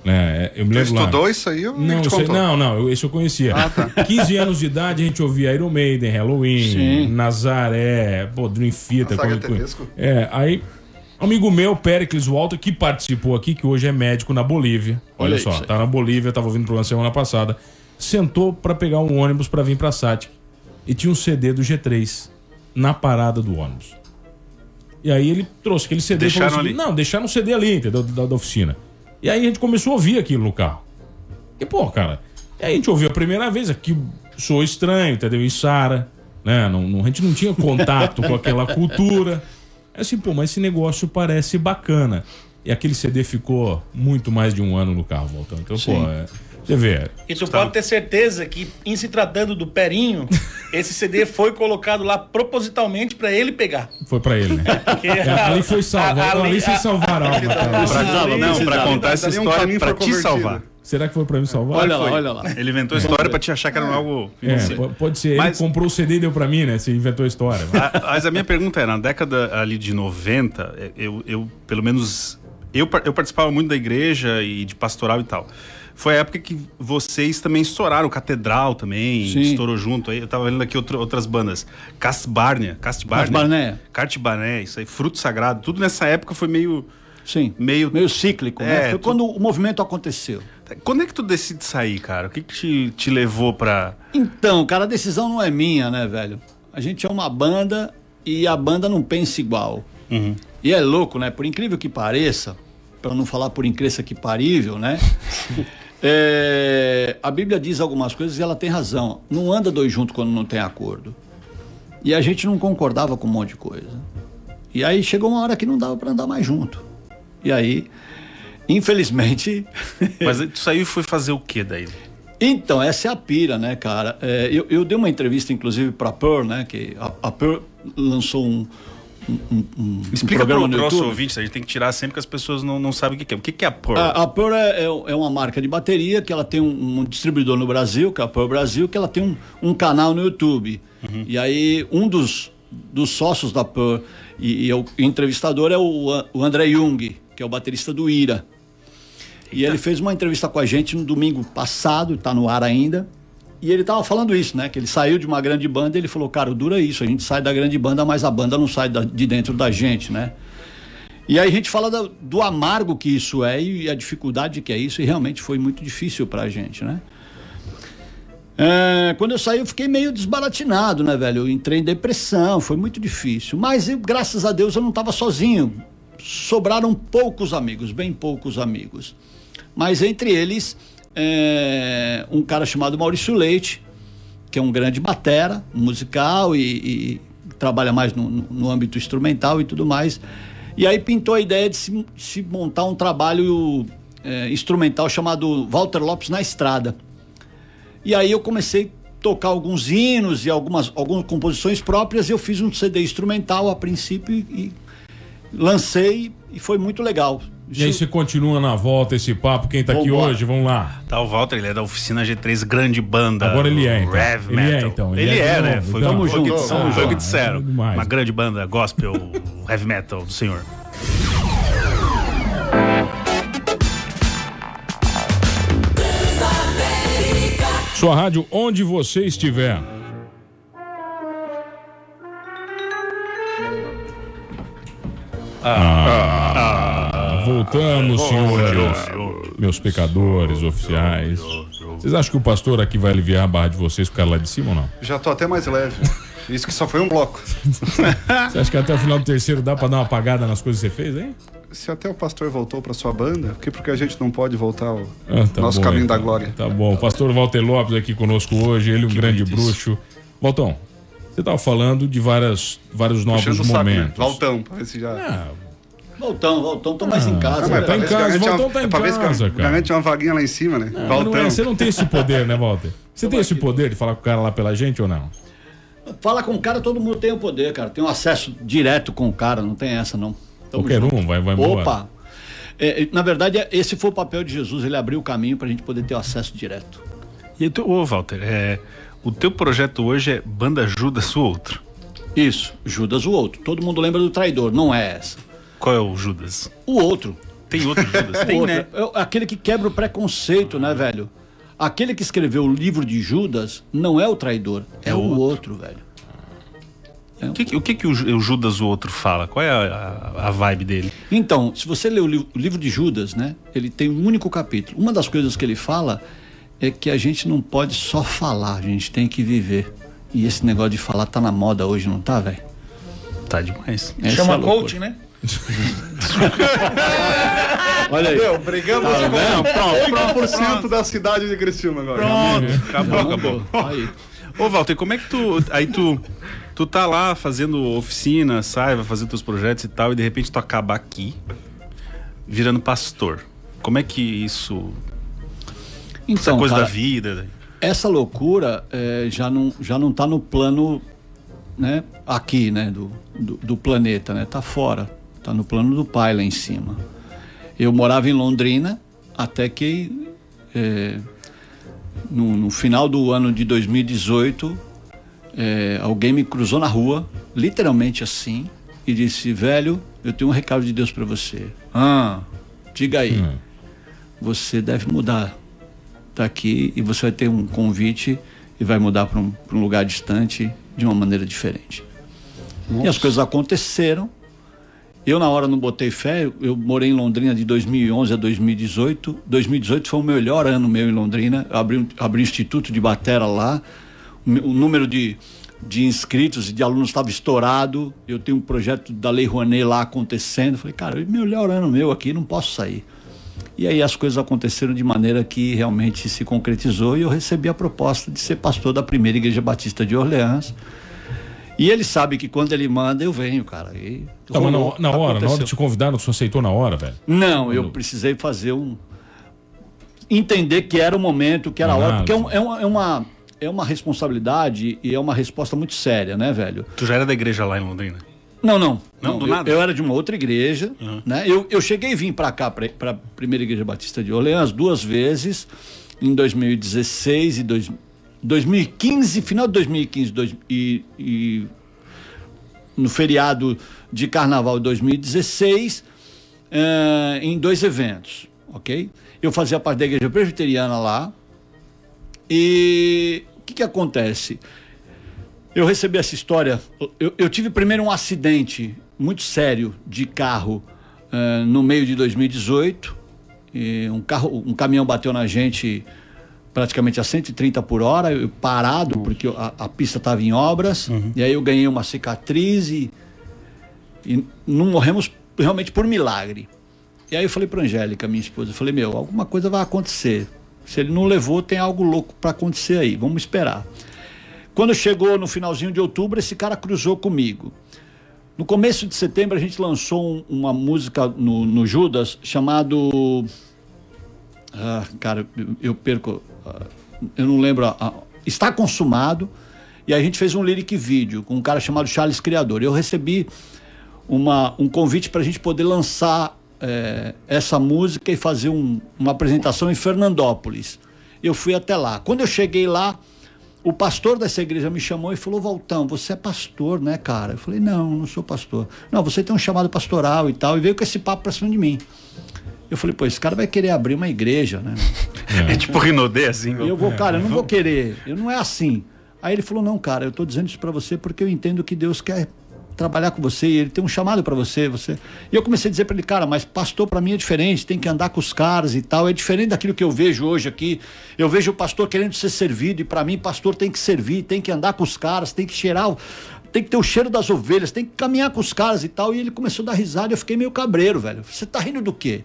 Né? Eu me lembro lá. estudou isso aí ou Não, te isso aí- não, não, eu- esse eu conhecia. Ah, tá. 15 anos de idade a gente ouvia Iron Maiden, Halloween, Sim. Nazaré, pô, Dream Theater. Tedesco. É, aí, amigo meu, Pericles Walter, que participou aqui, que hoje é médico na Bolívia. Olha, Olha só, tá na Bolívia, tava ouvindo o programa semana passada. Sentou pra pegar um ônibus pra vir pra Satic. E tinha um CD do G3 na parada do ônibus. E aí ele trouxe aquele CD e Deixaram assim, ali? Não, deixaram o CD ali, entendeu? Da, da oficina. E aí a gente começou a ouvir aquilo no carro. E, pô, cara, e aí a gente ouviu a primeira vez, aqui soou estranho, entendeu? Em Sara, né? Não, não- a gente não tinha contato com aquela cultura. Aí assim, pô, mas esse negócio parece bacana. E aquele CD ficou muito mais de um ano no carro, voltando. Então, pô, é, você vê. E tu pode ter certeza que, em se tratando do Perinho, esse CD foi colocado lá propositalmente pra ele pegar. Foi pra ele, né? Porque É, ali foi salvo, a- ali vocês salvaram a alma, cara. Pra, Precisava, não, pra precisava. contar essa Ali um história caminho pra foi te salvar. Será que foi pra me salvar? Olha lá, Foi. olha lá. Ele inventou a história pra te achar que era algo É, financeiro. po- pode ser. Mas- Ele comprou o CD e deu pra mim, né? Você inventou a história. A- Mas a minha pergunta é, na década ali de 90, é, eu, eu pelo menos, eu, eu participava muito da igreja e de pastoral e tal. Foi a época que vocês também estouraram, Catedral também, Sim. estourou junto. Aí eu tava vendo aqui outra- outras bandas. Castbarnia, Castbarnia. Castbarnia. Isso aí, Fruto Sagrado. Tudo nessa época foi meio... Sim. Meio- Meio cíclico, né? É, Foi tu- quando o movimento aconteceu. Quando é que tu decide sair, cara? O que que te, te levou pra... Então, cara, a decisão não é minha, né, velho? A gente é uma banda e a banda não pensa igual. E é louco, né? Por incrível que pareça, para não falar por incrível que parível, né? É, a Bíblia diz algumas coisas e ela tem razão. Não anda dois juntos quando não tem acordo. E a gente não concordava com um monte de coisa. E aí chegou uma hora que não dava para andar mais junto. E aí, infelizmente, Mas tu saiu e foi fazer o quê daí? então, essa é a pira, né, cara? É, eu, eu dei uma entrevista, inclusive, pra Pearl, né? Que a, a Pearl lançou um, um, um- um Explica programa pro no nosso ouvinte, a gente tem que tirar sempre que as pessoas não, não sabem o que é. O que é a Pearl? A, a Pearl é, é- é uma marca de bateria que ela tem um, um distribuidor no Brasil, que é a Pearl Brasil, que ela tem um, um canal no YouTube. E aí, um dos, dos sócios da Pearl e, e o entrevistador é o, o André Jung, que é o baterista do Ira. E ele fez uma entrevista com a gente no domingo passado, está no ar ainda. E ele tava falando isso, né? Que ele saiu de uma grande banda e ele falou, cara, dura isso, a gente sai da grande banda, mas a banda não sai da- de dentro da gente, né? E aí a gente fala da- do amargo que isso é e a dificuldade que é isso, e realmente foi muito difícil pra gente, né? É, quando eu saí, eu fiquei meio desbaratinado, né, velho? Eu entrei em depressão, foi muito difícil. Mas, eu, graças a Deus, eu não estava sozinho. Sobraram poucos amigos, bem poucos amigos. Mas entre eles, é, um cara chamado Maurício Leite, que é um grande batera, musical e, e trabalha mais no, no- âmbito instrumental e tudo mais. E aí pintou a ideia de se, se montar um trabalho é, instrumental chamado Walter Lopes na Estrada. E aí eu comecei a tocar alguns hinos e algumas, algumas composições próprias. Eu fiz um CD instrumental a princípio e, e lancei e foi muito legal. E aí você continua na volta esse papo. Quem tá aqui Vambora. hoje? Vamos lá. Tá, o Walter, ele é da oficina G3, grande banda. Agora ele é, então. Heavy Ele é, metal. então. Ele, Ele é é, de né? Foi, Então, o que junto, disseram, tamo foi o que disseram. É. Uma grande banda gospel, heavy metal do senhor. Sua rádio, onde você estiver. Ah, voltamos, senhores. Meus pecadores oficiais. Vocês acham que o pastor aqui vai aliviar a barra de vocês com o cara lá de cima ou não? Já tô até mais leve. Isso que só foi um bloco. Você acha que até o final do terceiro dá pra dar uma apagada nas coisas que você fez, hein? Se até o pastor voltou pra sua banda, por que porque a gente não pode voltar ao Ah, tá nosso bom, caminho então. da glória? Tá bom. O pastor Walter Lopes aqui conosco hoje, ele um grande bonito isso. bruxo. Valtão, você tava falando de várias, vários novos Puxando saco, né? momentos. Valtão, pra ver se já. Ah, Voltão, voltão, tô mais em casa. Ah, mas velho. tá em casa, uma- tá em é pra ver se casa, cara. garante uma vaguinha lá em cima, né? não Valtão. é, você não tem esse poder, né, Walter? Você tem esse poder de falar com o cara lá pela gente ou não? Fala com o cara, todo mundo tem o poder, cara. Tem um acesso direto com o cara, não tem essa, não. Tamo Qualquer junto. um vai, vai embora. Opa! É, é, na verdade, é- esse foi o papel de Jesus, ele abriu o caminho pra gente poder ter o acesso direto. E tu, ô, Walter, é, o teu projeto hoje é Banda Judas o Outro. Isso, Judas o outro. Todo mundo lembra do traidor, não é essa. Qual é o Judas? O outro. Tem outro Judas? Tem, outro. né? É aquele que quebra o preconceito, né, velho? Aquele que escreveu o livro de Judas não é o traidor, é, É o o outro, velho. O que, que- o que, que o Ju- o Judas o Outro fala? Qual é a, a- a vibe dele? Então, se você ler o, li- o livro de Judas, né? Ele tem um único capítulo. Uma das coisas que ele fala é que a gente não pode só falar, a gente tem que viver. E esse negócio de falar tá na moda hoje, não tá, velho? Tá demais. Essa Chama é coach, né? Olha aí. Meu, brigamos Tá com vendo? 8% da cidade de Criciúma agora. Pronto, acabou, acabou. Aí. Ô, Walter, como é que tu. Aí tu. Tu tá lá fazendo oficina, sai, vai fazer teus projetos e tal, e de repente tu acaba aqui, virando pastor. Como é que isso. Essa Então, coisa cara, da vida. essa loucura é, já não já não está no plano né aqui né do, do, do planeta né tá fora tá no plano do pai lá em cima eu morava em Londrina até que é, no, no final do ano de 2018 é, alguém me cruzou na rua literalmente assim e disse velho eu tenho um recado de Deus para você ah diga aí Hum. você deve mudar daqui e você vai ter um convite e vai mudar para um, um lugar distante de uma maneira diferente. E as coisas aconteceram. Eu, na hora, não botei fé. Eu, morei em Londrina de 2011 a 2018. 2018 foi o melhor ano meu em Londrina. Eu abri, abri um instituto de batera lá. O, me- o número de, de inscritos e de alunos estava estourado. Eu tenho um projeto da Lei Rouanet lá acontecendo. Falei, cara, o melhor ano meu aqui, não posso sair. E aí as coisas aconteceram de maneira que realmente se concretizou e eu recebi a proposta de ser pastor da primeira igreja batista de Orleans. E ele sabe que quando ele manda, eu venho, cara. E Tá, mas na, na hora, na hora de te convidar, você aceitou na hora, velho? Não, eu precisei fazer um. Entender que era o momento, que era a hora, porque é, um- é uma, é, uma, é uma responsabilidade e é uma resposta muito séria, né, velho? Tu já era da igreja lá em Londrina? Não, não. Não, do eu, nada? eu era de uma outra igreja, né? Eu, eu cheguei e vim para cá, para a primeira igreja batista de Orleans, duas vezes, em 2016 e dois, 2015, final de 2015 dois, e, e no feriado de carnaval de 2016, eh, em dois eventos, ok? Eu fazia parte da igreja presbiteriana lá, E o que, que acontece? Eu recebi essa história. Eu, eu tive primeiro um acidente muito sério de carro eh, no meio de 2018. E um, carro, um caminhão bateu na gente praticamente a 130 por hora, eu parado, porque a, a pista estava em obras. E aí eu ganhei uma cicatriz e, e não morremos realmente por milagre. E aí eu falei para Angélica, minha esposa, eu falei, meu, alguma coisa vai acontecer. Se ele não levou, tem algo louco para acontecer aí, vamos esperar. Quando chegou no finalzinho de outubro, esse cara cruzou comigo. No começo de setembro, a gente lançou um- uma música no, no Judas chamado. Ah, cara, eu, eu perco. Eu não lembro. Está consumado. E a gente fez um lyric vídeo com um cara chamado Charles Criador. Eu recebi uma, um convite para a gente poder lançar eh, essa música e fazer um- uma apresentação em Fernandópolis. Eu fui até lá. Quando eu cheguei lá, o pastor dessa igreja me chamou e falou: Valtão, você é pastor, né, cara? Eu falei: Não, não sou pastor. Não, você tem um chamado pastoral e tal. E veio com esse papo pra cima de mim. Eu falei: Pô, esse cara vai querer abrir uma igreja, né? É, tipo Rinodê, assim. Eu vou, cara, eu não vou querer. Eu não é assim. Aí ele falou: Não, cara, eu tô dizendo isso pra você porque eu entendo que Deus quer trabalhar com você e ele tem um chamado pra você, você. E eu comecei a dizer pra ele, cara, mas pastor pra mim é diferente, tem que andar com os caras e tal, é diferente daquilo que eu vejo hoje aqui. Eu vejo o pastor querendo ser servido e pra mim pastor tem que servir, tem que andar com os caras, tem que cheirar, o- tem que ter o cheiro das ovelhas, tem que caminhar com os caras e tal. E ele começou a dar risada, e eu fiquei meio cabreiro, velho. Você tá rindo do quê?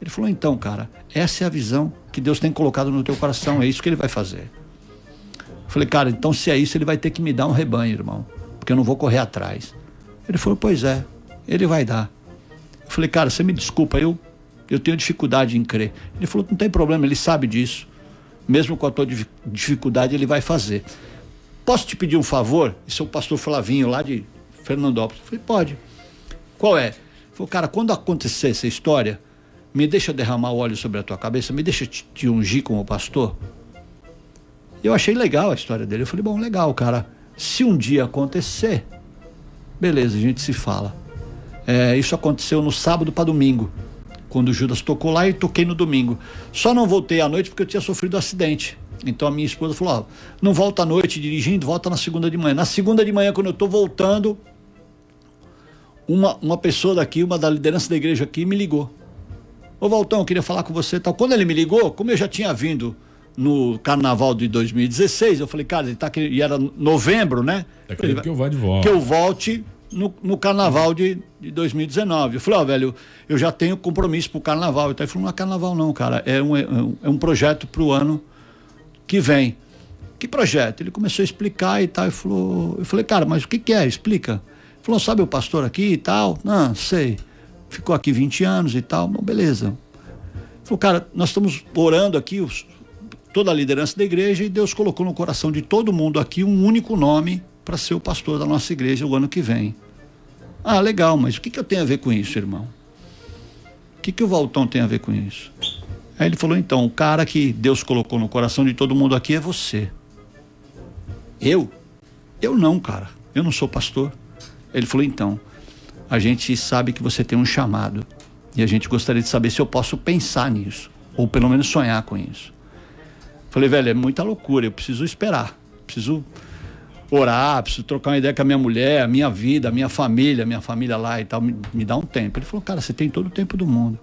Ele falou: "Então, cara, essa é a visão que Deus tem colocado no teu coração, é isso que ele vai fazer". Eu falei, cara, então se é isso, ele vai ter que me dar um rebanho, irmão. Porque eu não vou correr atrás. Ele falou, pois é, ele vai dar. Eu falei, cara, você me desculpa, eu, eu tenho dificuldade em crer. Ele falou, não tem problema, ele sabe disso. Mesmo com a tua difi- dificuldade, ele vai fazer. Posso te pedir um favor? Esse é o pastor Flavinho, lá de Fernandópolis. Eu falei, pode. Qual é? Ele falou, cara, quando acontecer essa história, me deixa derramar o óleo sobre a tua cabeça, me deixa te, te ungir como pastor. Eu achei legal a história dele. Eu falei, bom, legal, cara. Se um dia acontecer, beleza, a gente se fala. É, isso aconteceu no sábado para domingo, quando o Judas tocou lá e toquei no domingo. Só não voltei à noite porque eu tinha sofrido um acidente. Então a minha esposa falou: ó, não volta à noite dirigindo, volta na segunda de manhã. Na segunda de manhã, quando eu tô voltando, uma, uma pessoa daqui, uma da liderança da igreja aqui, me ligou. Ô Valtão, eu queria falar com você e tal. Quando ele me ligou, como eu já tinha vindo no carnaval de 2016, eu falei, cara, ele tá querendo. E era novembro, né? Tá querendo que eu vá de volta. Que eu volte no, no carnaval de, de 2019. Eu falei, ó, velho, eu já tenho compromisso pro carnaval. Então ele falou, não é carnaval, não, cara. É um, é um, é um projeto pro ano que vem. Que projeto? Ele começou a explicar e tal. E falou, eu falei, cara, mas o que, que é? Explica. Ele falou, sabe o pastor aqui e tal? Não, sei. Ficou aqui 20 anos e tal. Bom, beleza. Ele falou, cara, nós estamos orando aqui, os- toda a liderança da igreja, e Deus colocou no coração de todo mundo aqui um único nome para ser o pastor da nossa igreja o ano que vem. Ah, legal, mas o que, que eu tenho a ver com isso, irmão? O que, que o Valtão tem a ver com isso? Aí ele falou: então, o cara que Deus colocou no coração de todo mundo aqui é você. Eu? Eu não, cara. Eu não sou pastor. Ele falou: então, a gente sabe que você tem um chamado. E a gente gostaria de saber se eu posso pensar nisso. Ou pelo menos sonhar com isso. Falei, velho, é muita loucura. Eu preciso esperar. Preciso orar, preciso trocar uma ideia com a minha mulher, a minha vida, a minha família, a minha família lá e tal. Me, me dá um tempo. Ele falou, cara, você tem todo o tempo do mundo.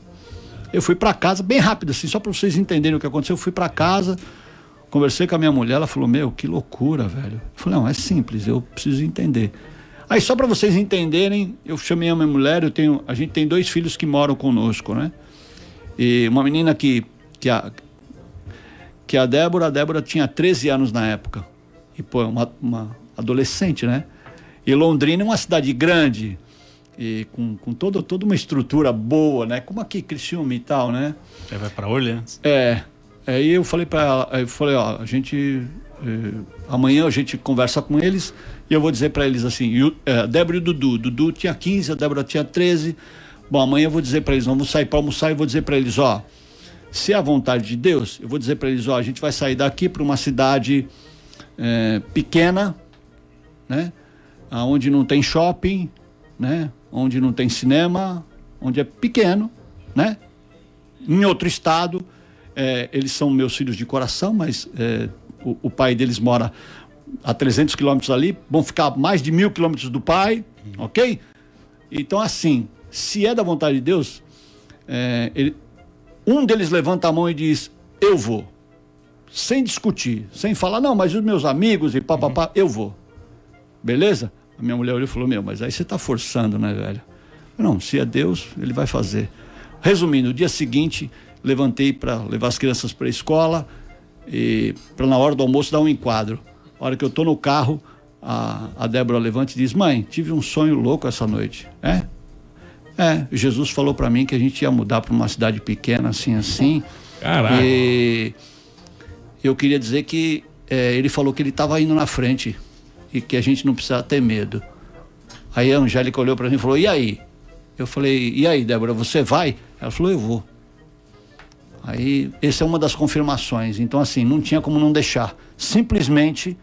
Eu fui para casa, bem rápido assim, só para vocês entenderem o que aconteceu. Eu fui para casa, conversei com a minha mulher, ela falou: Meu, que loucura, velho. Eu falei: Não, é simples, eu preciso entender. Aí, só para vocês entenderem, eu chamei a minha mulher, eu tenho, a gente tem dois filhos que moram conosco, né? E uma menina que, que, a, que a Débora, a Débora tinha 13 anos na época. E, pô, uma, uma adolescente, né? E Londrina é uma cidade grande, e com, com toda, toda uma estrutura boa, né? Como aqui, Criciúma e tal, né? Aí vai pra Orleans. É. Aí eu falei para ela, eu falei, ó, a gente amanhã a gente conversa com eles e eu vou dizer para eles assim, é, Débora e Dudu, Dudu tinha 15, a Débora tinha 13. Bom, amanhã eu vou dizer para eles, vamos sair para almoçar e vou dizer para eles, ó, se é a vontade de Deus, eu vou dizer para eles, ó, a gente vai sair daqui para uma cidade eh, pequena, né? Onde não tem shopping, né? Onde não tem cinema, onde é pequeno, né? Em outro estado, eh, eles são meus filhos de coração, mas eh, o, o pai deles mora a 300 quilômetros ali, vão ficar mais de mil quilômetros do pai, ok? Então, assim, se é da vontade de Deus, é, ele- um deles levanta a mão e diz: Eu vou. Sem discutir, sem falar, não, mas os meus amigos e papapá, eu vou. Beleza? A minha mulher olhou e falou: Meu, mas aí você está forçando, né, velho? Não, se é Deus, ele vai fazer. Resumindo, no dia seguinte, levantei para levar as crianças para a escola para na hora do almoço dar um enquadro. A hora que eu tô no carro, a, a Débora levanta e diz: Mãe, tive um sonho louco essa noite. É? É, Jesus falou para mim que a gente ia mudar para uma cidade pequena, assim, assim. Caraca. E eu queria dizer que é, ele falou que ele estava indo na frente e que a gente não precisava ter medo. Aí a Angélica olhou para mim e falou: E aí? Eu falei: E aí, Débora, você vai? Ela falou: Eu vou. Aí, essa é uma das confirmações. Então, assim, não tinha como não deixar. Simplesmente,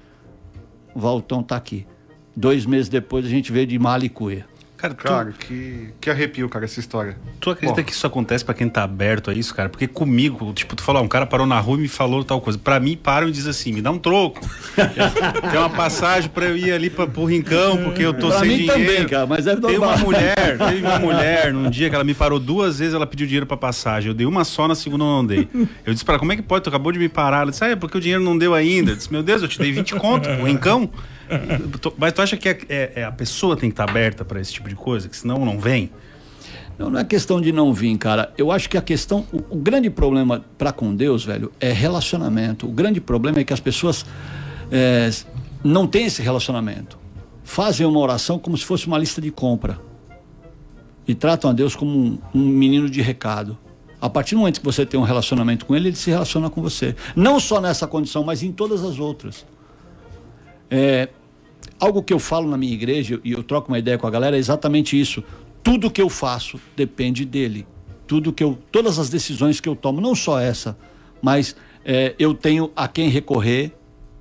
o Valtão tá aqui. Dois meses depois, a gente veio de Malicuê. Cara, tu, Cara, que, que arrepio, cara, essa história. tu acredita Bom. que isso acontece pra quem tá aberto a isso, cara? Porque comigo, tipo, tu falou, ah, um cara parou na rua e me falou tal coisa. Pra mim, param e dizem assim, me dá um troco. Tem uma passagem pra eu ir ali pra, pro Rincão, porque eu tô Pra sem mim dinheiro. também, cara, mas é Tem uma mulher, teve uma mulher num dia que ela me parou duas vezes, ela pediu dinheiro pra passagem. Eu dei uma só, na segunda eu não dei. Eu disse pra ela, como é que pode? Tu acabou de me parar. Ela disse, ah, é porque o dinheiro não deu ainda. Eu disse, meu Deus, eu te dei 20 conto, o rincão. Mas tu acha que é, é- é a pessoa tem que estar aberta pra esse tipo de coisa? Que senão não vem? Não, não é questão de não vir, cara. Eu acho que a questão, o, o grande problema para com Deus, velho, é relacionamento. O grande problema é que as pessoas é, não têm esse relacionamento. Fazem uma oração como se fosse uma lista de compra e tratam a Deus como um, um menino de recado. A partir do momento que você tem um relacionamento com ele, ele se relaciona com você. Não só nessa condição, mas em todas as outras. É, algo que eu falo na minha igreja e eu troco uma ideia com a galera é exatamente isso. Tudo que eu faço depende dele. Tudo que eu, todas as decisões que eu tomo, não só essa, mas é, eu tenho a quem recorrer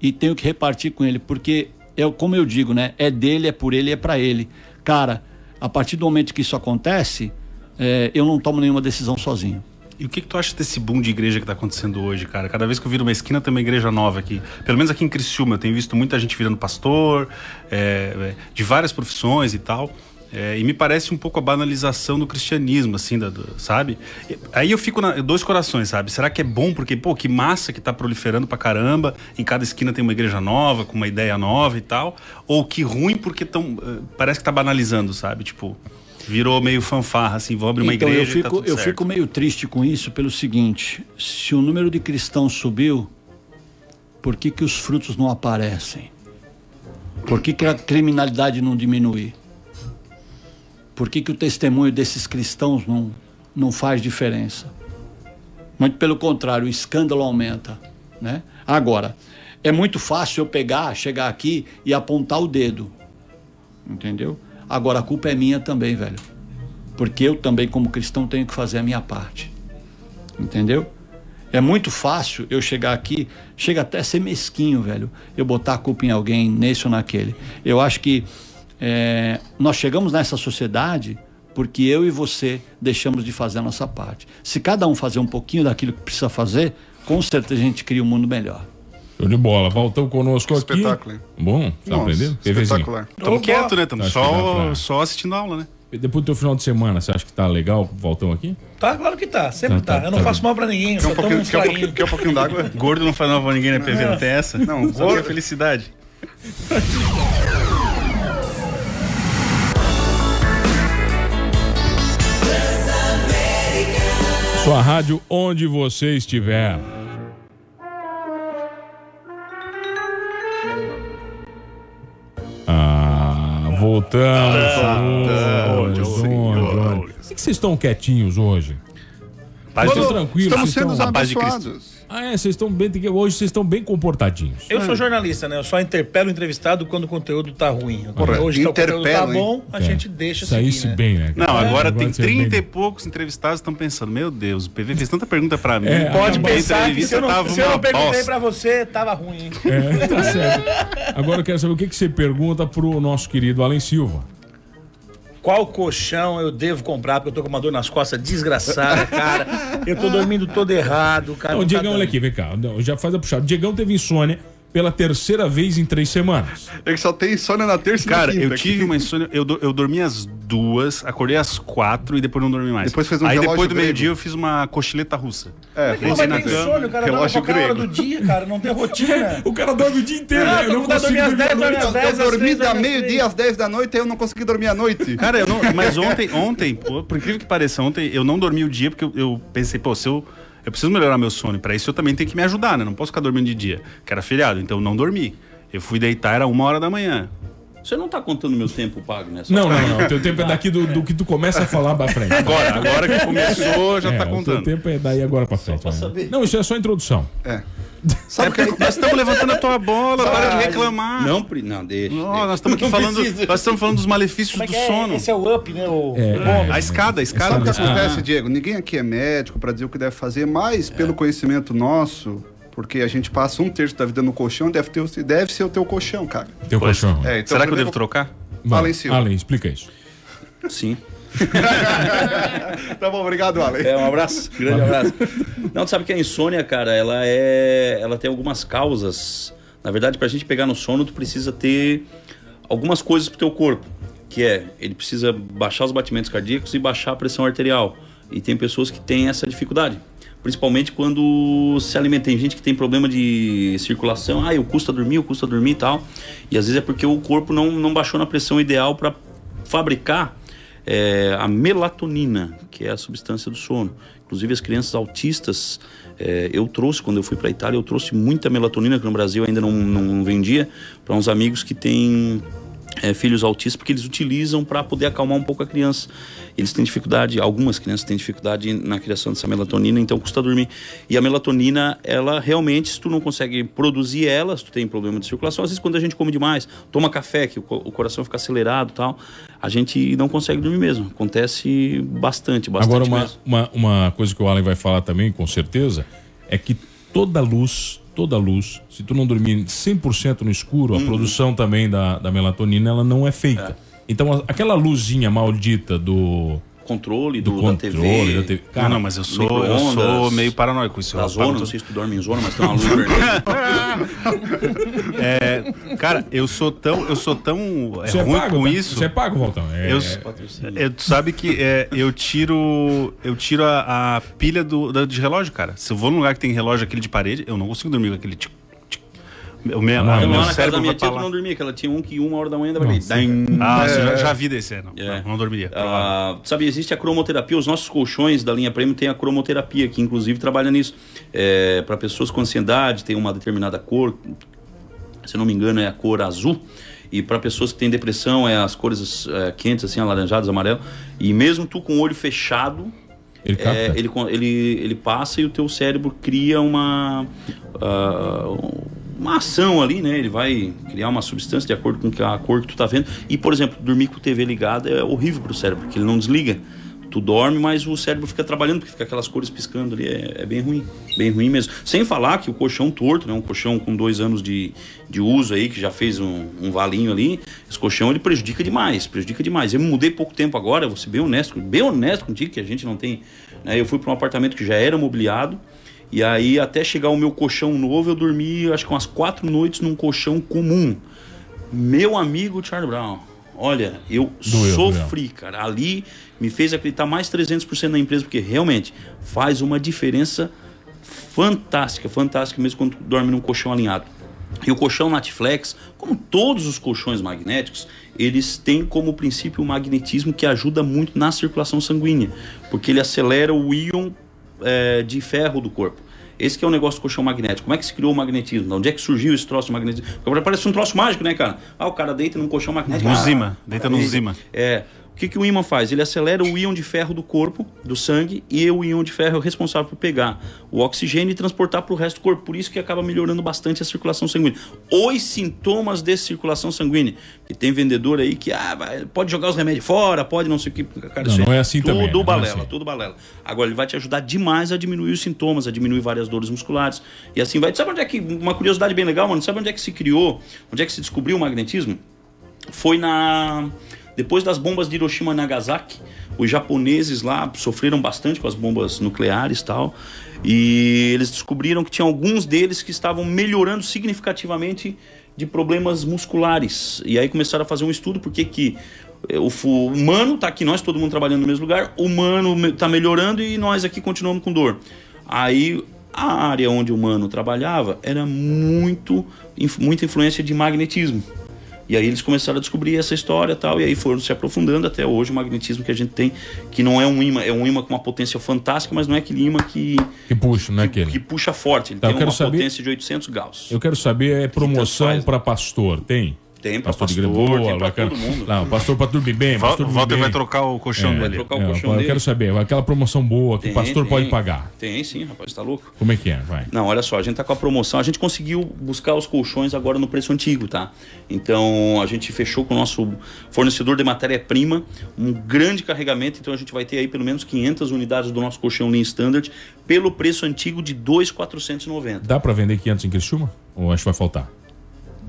e tenho que repartir com ele, porque é como eu digo, né? É dele, é por ele, é para ele. Cara, a partir do momento que isso acontece, é, eu não tomo nenhuma decisão sozinho. E o que, que tu acha desse boom de igreja que tá acontecendo hoje, cara? Cada vez que eu viro uma esquina tem uma igreja nova aqui. Pelo menos aqui em Criciúma, eu tenho visto muita gente virando pastor, é, é, de várias profissões e tal. É, e me parece um pouco a banalização do cristianismo, assim, da- do- sabe? Aí eu fico na dois corações, sabe? Será que é bom? Porque, pô, que massa que tá proliferando pra caramba. Em cada esquina tem uma igreja nova, com uma ideia nova e tal. Ou que ruim porque tão, eh, parece que tá banalizando, sabe? Tipo, virou meio fanfarra, assim, vou abrir uma então igreja eu e tá fico, tudo eu fico meio triste com isso pelo seguinte: se o número de cristãos subiu, por que, que os frutos não aparecem? Por que, que a criminalidade não diminui? Por que, que o testemunho desses cristãos não, não faz diferença? Muito pelo contrário, o escândalo aumenta. Né? Agora, é muito fácil eu pegar, chegar aqui e apontar o dedo. Entendeu? Agora a culpa é minha também, velho. Porque eu também, como cristão, tenho que fazer a minha parte. Entendeu? É muito fácil eu chegar aqui, chega até a ser mesquinho, velho, eu botar a culpa em alguém, nesse ou naquele. Eu acho que é, nós chegamos nessa sociedade porque eu e você deixamos de fazer a nossa parte. Se cada um fazer um pouquinho daquilo que precisa fazer, com certeza a gente cria um mundo melhor. Show de bola. Voltou conosco aqui. Espetáculo, hein? Bom, tá Nossa, aprendendo? Espetacular. Estamos quietos, né? Estamos dá só, pra- só assistindo a aula, né? Depois do teu final de semana, você acha que tá legal? Voltão aqui? Tá, claro que tá. Sempre Tá, tá. tá, Eu não tá faço bem. mal pra ninguém. Eu Quer um pouquinho, quer um pouquinho, quer um pouquinho d'água? Gordo não faz mal pra ninguém, né? PV não tem essa? Não, gordo- é felicidade. Sua rádio onde você estiver. Voltamos. Onde, onde? Por que que vocês estão quietinhos hoje? Paz Estão tranquilos? Estamos sendo estão- a paz de Cristo. abençoados. Ah, é, vocês estão bem. Hoje vocês estão bem comportadinhos. Eu sou jornalista, né? Eu só interpelo o entrevistado quando o conteúdo tá ruim. Porra, Hoje que o conteúdo tá interpelo, hein? bom, a É. gente deixa Saísse seguir, né? bem, né? Não, cara? agora É, tem de ser 30 e bem- poucos entrevistados que estão pensando, meu Deus, o PV fez tanta pergunta pra mim. É, Pode pensar que se eu não, se eu não perguntei bosta. pra você, tava ruim, hein? É, tá certo. Agora eu quero saber o que, que você pergunta pro nosso querido Alan Silva. Qual colchão eu devo comprar, porque eu tô com uma dor nas costas desgraçada, cara. Eu tô dormindo todo errado, cara. Não, não tá Diegão, olha aqui, vem cá. Não, já faz a puxada. O Diegão teve insônia pela terceira vez em três semanas. Ele só tem insônia na terça e na Cara, quinta. eu tive uma insônia. Eu, do- eu dormi às duas, acordei às quatro e depois não dormi mais. Depois fez um Aí depois do meio-dia eu fiz uma cochileta russa. É, Não, mas tem cama, sono, o cara dorme relógio qualquer hora do dia, cara, não tem rotina. O cara dorme o dia inteiro. Né? eu não vai consigo dormir às dormir à 10, noite. dorme às Eu, 10, eu às dormi da meio-dia às 10 da noite e eu não consegui dormir à noite. Cara, eu não, mas ontem, ontem, por incrível que pareça, ontem eu não dormi o dia porque eu, eu pensei, pô, se eu, eu preciso melhorar meu sono, pra isso eu também tenho que me ajudar, né? Não posso ficar dormindo de dia, que era feriado, então eu não dormi. Eu fui deitar, era uma hora da manhã. Você não tá contando meu tempo pago, né? Só Não, pra- não, não. O teu tempo é daqui do, do que tu começa a falar pra frente. Agora, agora que começou, já é, tá O teu contando. tempo é daí agora pra frente. pra né? saber. Não, isso é só introdução. É. Sabe o que Nós estamos levantando a tua bola, para de reclamar. Não, não, deixa. Não, nós estamos aqui falando, nós estamos falando dos malefícios é do é? sono. Esse é o up, né? O, É. A escada, a escada. Sabe o que Ah. acontece, Diego? Ninguém aqui é médico pra dizer o que deve fazer, mas pelo conhecimento nosso, porque a gente passa um terço da vida no colchão, deve, ter, deve ser o teu colchão, cara. Teu Pois. colchão. É, então Será que eu devo trocar? Bom, Silva. Alan, explica isso. Sim. Tá bom, obrigado, Alan. É, um abraço, grande abraço. Não, tu sabe que a insônia, cara, ela é. Ela tem algumas causas. Na verdade, pra gente pegar no sono, tu precisa ter algumas coisas pro teu corpo. Que é, ele precisa baixar os batimentos cardíacos e baixar a pressão arterial. E tem pessoas que têm essa dificuldade. Principalmente quando se alimenta. Tem gente que tem problema de circulação. Ah, eu custa dormir, eu custa dormir e tal. E às vezes é porque o corpo não, não baixou na pressão ideal para fabricar é, a melatonina, que é a substância do sono. Inclusive as crianças autistas, é, eu trouxe, quando eu fui para a Itália, eu trouxe muita melatonina, que no Brasil ainda não, não vendia, para uns amigos que têm é, filhos autistas, porque eles utilizam para poder acalmar um pouco a criança. Eles têm dificuldade, algumas crianças têm dificuldade na criação dessa melatonina, então custa dormir. E a melatonina, ela realmente, se tu não consegue produzir ela, se tu tem problema de circulação, às vezes quando a gente come demais, toma café, que o, o coração fica acelerado e tal, a gente não consegue dormir mesmo. Acontece bastante, bastante Agora, uma, uma, uma coisa que o Alan vai falar também, com certeza, é que toda luz, toda luz, se tu não dormir 100% no escuro, Uhum. a produção também da, da melatonina, ela não é feita. Então, a- aquela luzinha maldita do... Controle Do do, controle, da TV. da TV. Cara, não, mas eu sou, eu sou meio paranoico com isso. Da Eu zona, não sei se tu dorme em zona, mas tem uma luz vermelha. É, cara, eu sou tão, eu sou tão é, Você é ruim pago, com tá? isso. Você é pago, Voltão. É, Eu, é- eu- tu sabe que é, eu tiro eu tiro a, a pilha do, da- de relógio, cara. Se eu vou num lugar que tem relógio aquele de parede, eu não consigo dormir com aquele tic. O meu, Eu meu lá na casa da minha tia pra tu não dormia, que ela tinha um que uma hora da manhã dava Daim. Ah, já, já vi desse, é, não, É. não, não dormiria. Ah, sabe, existe a cromoterapia. Os nossos colchões da linha Premium tem a cromoterapia, que inclusive trabalha nisso. É, para pessoas com ansiedade, tem uma determinada cor, se não me engano, é a cor azul. E para pessoas que têm depressão, é as cores é, quentes, assim, alaranjadas, amarelo. E mesmo tu com o olho fechado, Ele é, ele, ele, ele passa e o teu cérebro cria uma, ah, uma ação ali, né? Ele vai criar uma substância de acordo com a cor que tu tá vendo. E, por exemplo, dormir com TV ligada é horrível pro cérebro, porque ele não desliga. Tu dorme, mas o cérebro fica trabalhando, porque fica aquelas cores piscando ali. É, é bem ruim, bem ruim mesmo. Sem falar que o colchão torto, né? Um colchão com dois anos de, de uso aí, que já fez um, um valinho ali, esse colchão ele prejudica demais, prejudica demais. Eu me mudei pouco tempo agora, vou ser bem honesto, bem honesto contigo, que a gente não tem. Né? Eu fui para um apartamento que já era mobiliado, e aí até chegar o meu colchão novo, eu dormi acho que umas quatro noites num colchão comum. Meu amigo Charlie Brown, olha, eu Doeu, sofri, cara. Ali me fez acreditar mais 300% na empresa, porque realmente faz uma diferença fantástica, fantástica mesmo quando dorme num colchão alinhado. E o colchão Natflex, como todos os colchões magnéticos, eles têm como princípio o magnetismo que ajuda muito na circulação sanguínea, porque ele acelera o íon eh, de ferro do corpo. Esse que é o negócio do colchão magnético. Como é que se criou o magnetismo? De onde é que surgiu esse troço de magnetismo? Porque parece um troço mágico, né, cara? Ah, o cara deita num colchão magnético. No ah, Zima, deita no Zima. É. O que, que o ímã faz? Ele acelera o íon de ferro do corpo, do sangue, e o íon de ferro é o responsável por pegar o oxigênio e transportar para o resto do corpo. Por isso que acaba melhorando bastante a circulação sanguínea. Os sintomas de circulação sanguínea. Que tem vendedor aí que ah, pode jogar os remédios fora, pode não sei o que. Cara, Não, não é assim tudo também, né? Não é balela, assim. tudo balela. Agora, ele vai te ajudar demais a diminuir os sintomas, a diminuir várias dores musculares. E assim vai. Sabe onde é que. Uma curiosidade bem legal, mano? Sabe onde é que se criou, onde é que se descobriu o magnetismo? Foi na. Depois das bombas de Hiroshima e Nagasaki, os japoneses lá sofreram bastante com as bombas nucleares e tal. E eles descobriram que tinha alguns deles que estavam melhorando significativamente de problemas musculares. E aí começaram a fazer um estudo porque que eh, o humano tá aqui, nós todo mundo trabalhando no mesmo lugar, o humano tá melhorando e nós aqui continuamos com dor. Aí a área onde o humano trabalhava era muito muita influência de magnetismo. E aí eles começaram a descobrir essa história e tal, e aí foram se aprofundando até hoje o magnetismo que a gente tem, que não é um imã, é um imã com uma potência fantástica, mas não é aquele imã que, Que puxa, não é aquele? que puxa forte. Ele Tá, tem quero uma saber- potência de 800 Gauss. Eu quero saber, é promoção para pastor, tem? Tem pra pastor de pastor, Greboa, tem bacana. todo mundo. Não, pastor para dormir bem, Val- pastor O dormir Walter bem. vai trocar o colchão É, dele. Vai trocar o É, colchão eu dele. quero saber, aquela promoção boa que o Tem, pastor tem. pode pagar. Tem sim, rapaz, tá louco? Como é que é? Vai. Não, olha só, a gente tá com a promoção, a gente conseguiu buscar os colchões agora no preço antigo, tá? Então a gente fechou com o nosso fornecedor de matéria-prima um grande carregamento, então a gente vai ter aí pelo menos 500 unidades do nosso colchão Lean Standard pelo preço antigo de 2,490. Dá para vender 500 em Criciúma? Ou acho que vai faltar?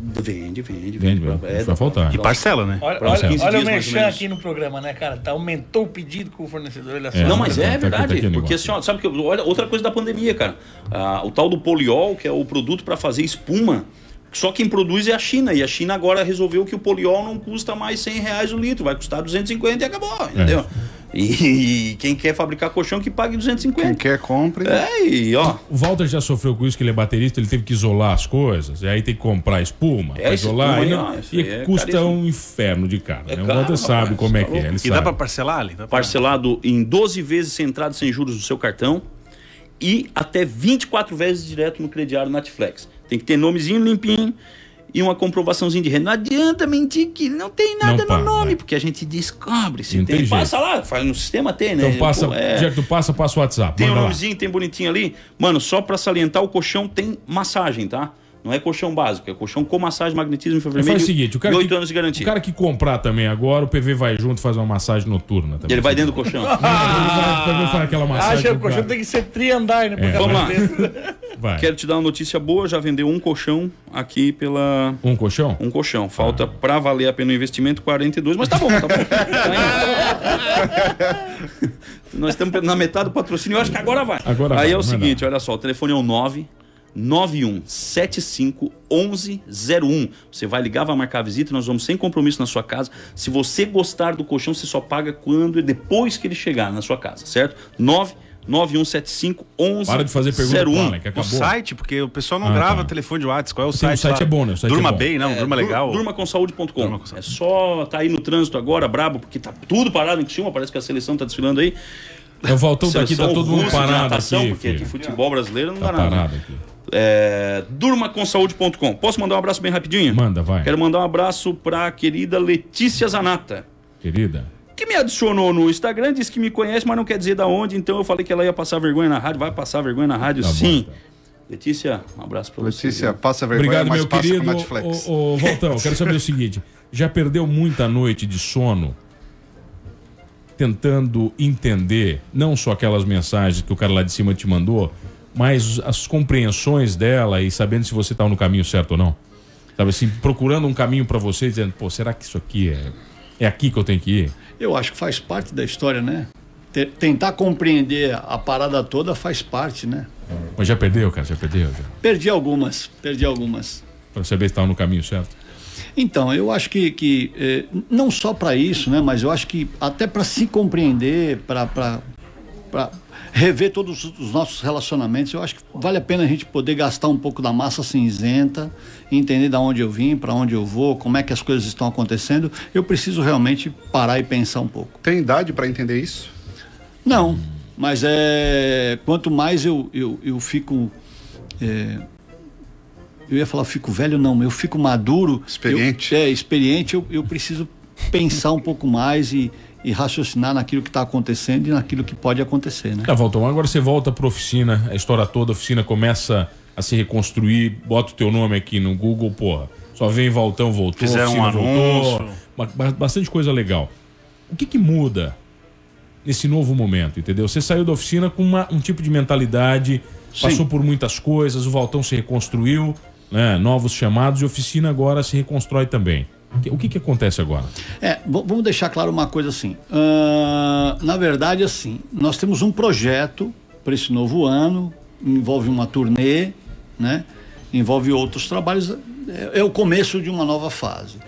Vende, vende, Vende, vende. vai- vai faltar. E parcela, né? Olha, olha, olha 15 o merchan aqui no programa, né, cara? Tá, aumentou o pedido com o fornecedor. Olha só. É. Não, mas tá- é tá tá verdade. o porque assim, ó, sabe que olha outra coisa da pandemia, cara. Ah, o tal do poliol, que é o produto para fazer espuma, só quem produz é a China. E a China agora resolveu que o poliol não custa mais 100 reais o litro, vai custar 250 e acabou, entendeu? E, quem quer fabricar colchão que pague Quem 250. quer, compre. É, e ó. O Walter já sofreu com isso, que ele é baterista, ele teve que isolar as coisas, e aí tem que comprar espuma É, pra isolar. espuma E, não- e é custa caríssimo. um inferno de caro. É né? o caro, Walter sabe como é tá que é. Ele. E dá sabe. pra parcelar ali? Dá pra- Parcelado em 12 vezes sem entrada sem juros do seu cartão e até 24 vezes direto no crediário Netflix. Tem que ter nomezinho limpinho e uma comprovaçãozinha de renda. Não adianta mentir que não tem nada Não no nome, vai. porque a gente descobre se Não tem. tem. Passa lá, faz no sistema tem, né? Então passa, Pô, é. já tu passa, passa o WhatsApp. Tem lá. nomezinho, tem bonitinho ali. Mano, só pra salientar, o colchão tem massagem, tá? Não é colchão básico, é colchão com massagem, magnetismo infravermelho faz o seguinte, o cara, 8 que, anos de garantia. o cara que comprar também agora, o PV vai junto e faz uma massagem noturna também. E ele vai dentro do colchão. Ele vai, também faz aquela massagem. Acha que o colchão tem que ser triandar, né? É. Vamos lá. Vai. Quero te dar uma notícia boa, já vendeu um colchão aqui pela Um colchão? Um colchão. Falta pra valer a pena o investimento 42, mas tá bom, tá bom. Tá. Nós estamos na metade do patrocínio, eu acho que agora vai. Agora Aí vai, é o seguinte, dar. olha só, o telefone é o 9 9175 1101. Você vai ligar, vai marcar a visita, nós vamos sem compromisso na sua casa. Se você gostar do colchão, você só paga quando depois que ele chegar na sua casa, certo? 9 9175 1101. Para de fazer pergunta pro O site, porque o pessoal não Ah, grava tá. telefone de WhatsApp. Qual é o Sim, site? o site lá? é bom, né? O site Durma é bom. bem, não? Durma legal. Durmaconsaude.com. Durma com saúde. É só tá aí no trânsito agora, brabo, porque tá tudo parado em Criciúma, parece que a seleção tá desfilando aí. É o Valtão tá tá todo mundo parado natação, aqui, porque filho. aqui futebol brasileiro não Tá dá nada. parado aqui. É, durmaconsaude.com. Posso mandar um abraço bem rapidinho? Manda, vai. Quero mandar um abraço pra querida Letícia Zanata, Querida. que me adicionou no Instagram, disse que me conhece, mas não quer dizer da onde, então eu falei que ela ia passar vergonha na rádio. Vai passar vergonha na rádio, Tá bom, sim. tá. Letícia, um abraço pra você. Letícia, passa vergonha, Obrigado, mas meu passa querido. com Netflix. Ô, ô, Valtão, quero saber o seguinte: já perdeu muita noite de sono tentando entender não só aquelas mensagens que o cara lá de cima te mandou, mas as compreensões dela e sabendo se você tá no caminho certo ou não? Sabe assim, procurando um caminho pra você, dizendo, pô, será que isso aqui é, é aqui que eu tenho que ir? Eu acho que faz parte da história, né? Te- Tentar compreender a parada toda faz parte, né? Mas já perdeu, cara? Já perdeu? Já? Perdi algumas, perdi algumas. Pra saber se tá no caminho certo? Então, eu acho que, que eh, não só para isso, né? Mas eu acho que até para se compreender, para rever todos os nossos relacionamentos, eu acho que vale a pena a gente poder gastar um pouco da massa cinzenta, entender de onde eu vim, para onde eu vou, como é que as coisas estão acontecendo. Eu preciso realmente parar e pensar um pouco. Tem idade para entender isso? Não, mas é quanto mais eu, eu, eu fico. é, eu ia falar fico velho, não, eu fico maduro. Experiente. eu- é, experiente, eu, eu preciso pensar um pouco mais e, e raciocinar naquilo que está acontecendo e naquilo que pode acontecer, né? Tá, Valtão, agora você volta pra oficina, a história toda, a oficina começa a se reconstruir, bota o teu nome aqui no Google, porra. Só vem Valtão, voltou, Fizeram um oficina voltou. anúncio. ba- ba- Bastante coisa legal. O que que muda nesse novo momento, entendeu? Você saiu da oficina com uma- um tipo de mentalidade, Sim. passou por muitas coisas, o Valtão se reconstruiu, né? Novos chamados e a oficina agora se reconstrói também. O que, que acontece agora? É, vamos deixar claro uma coisa assim. Ah, na verdade, assim, nós temos um projeto para esse novo ano, envolve uma turnê, né? Envolve outros trabalhos. É, é o começo de uma nova fase.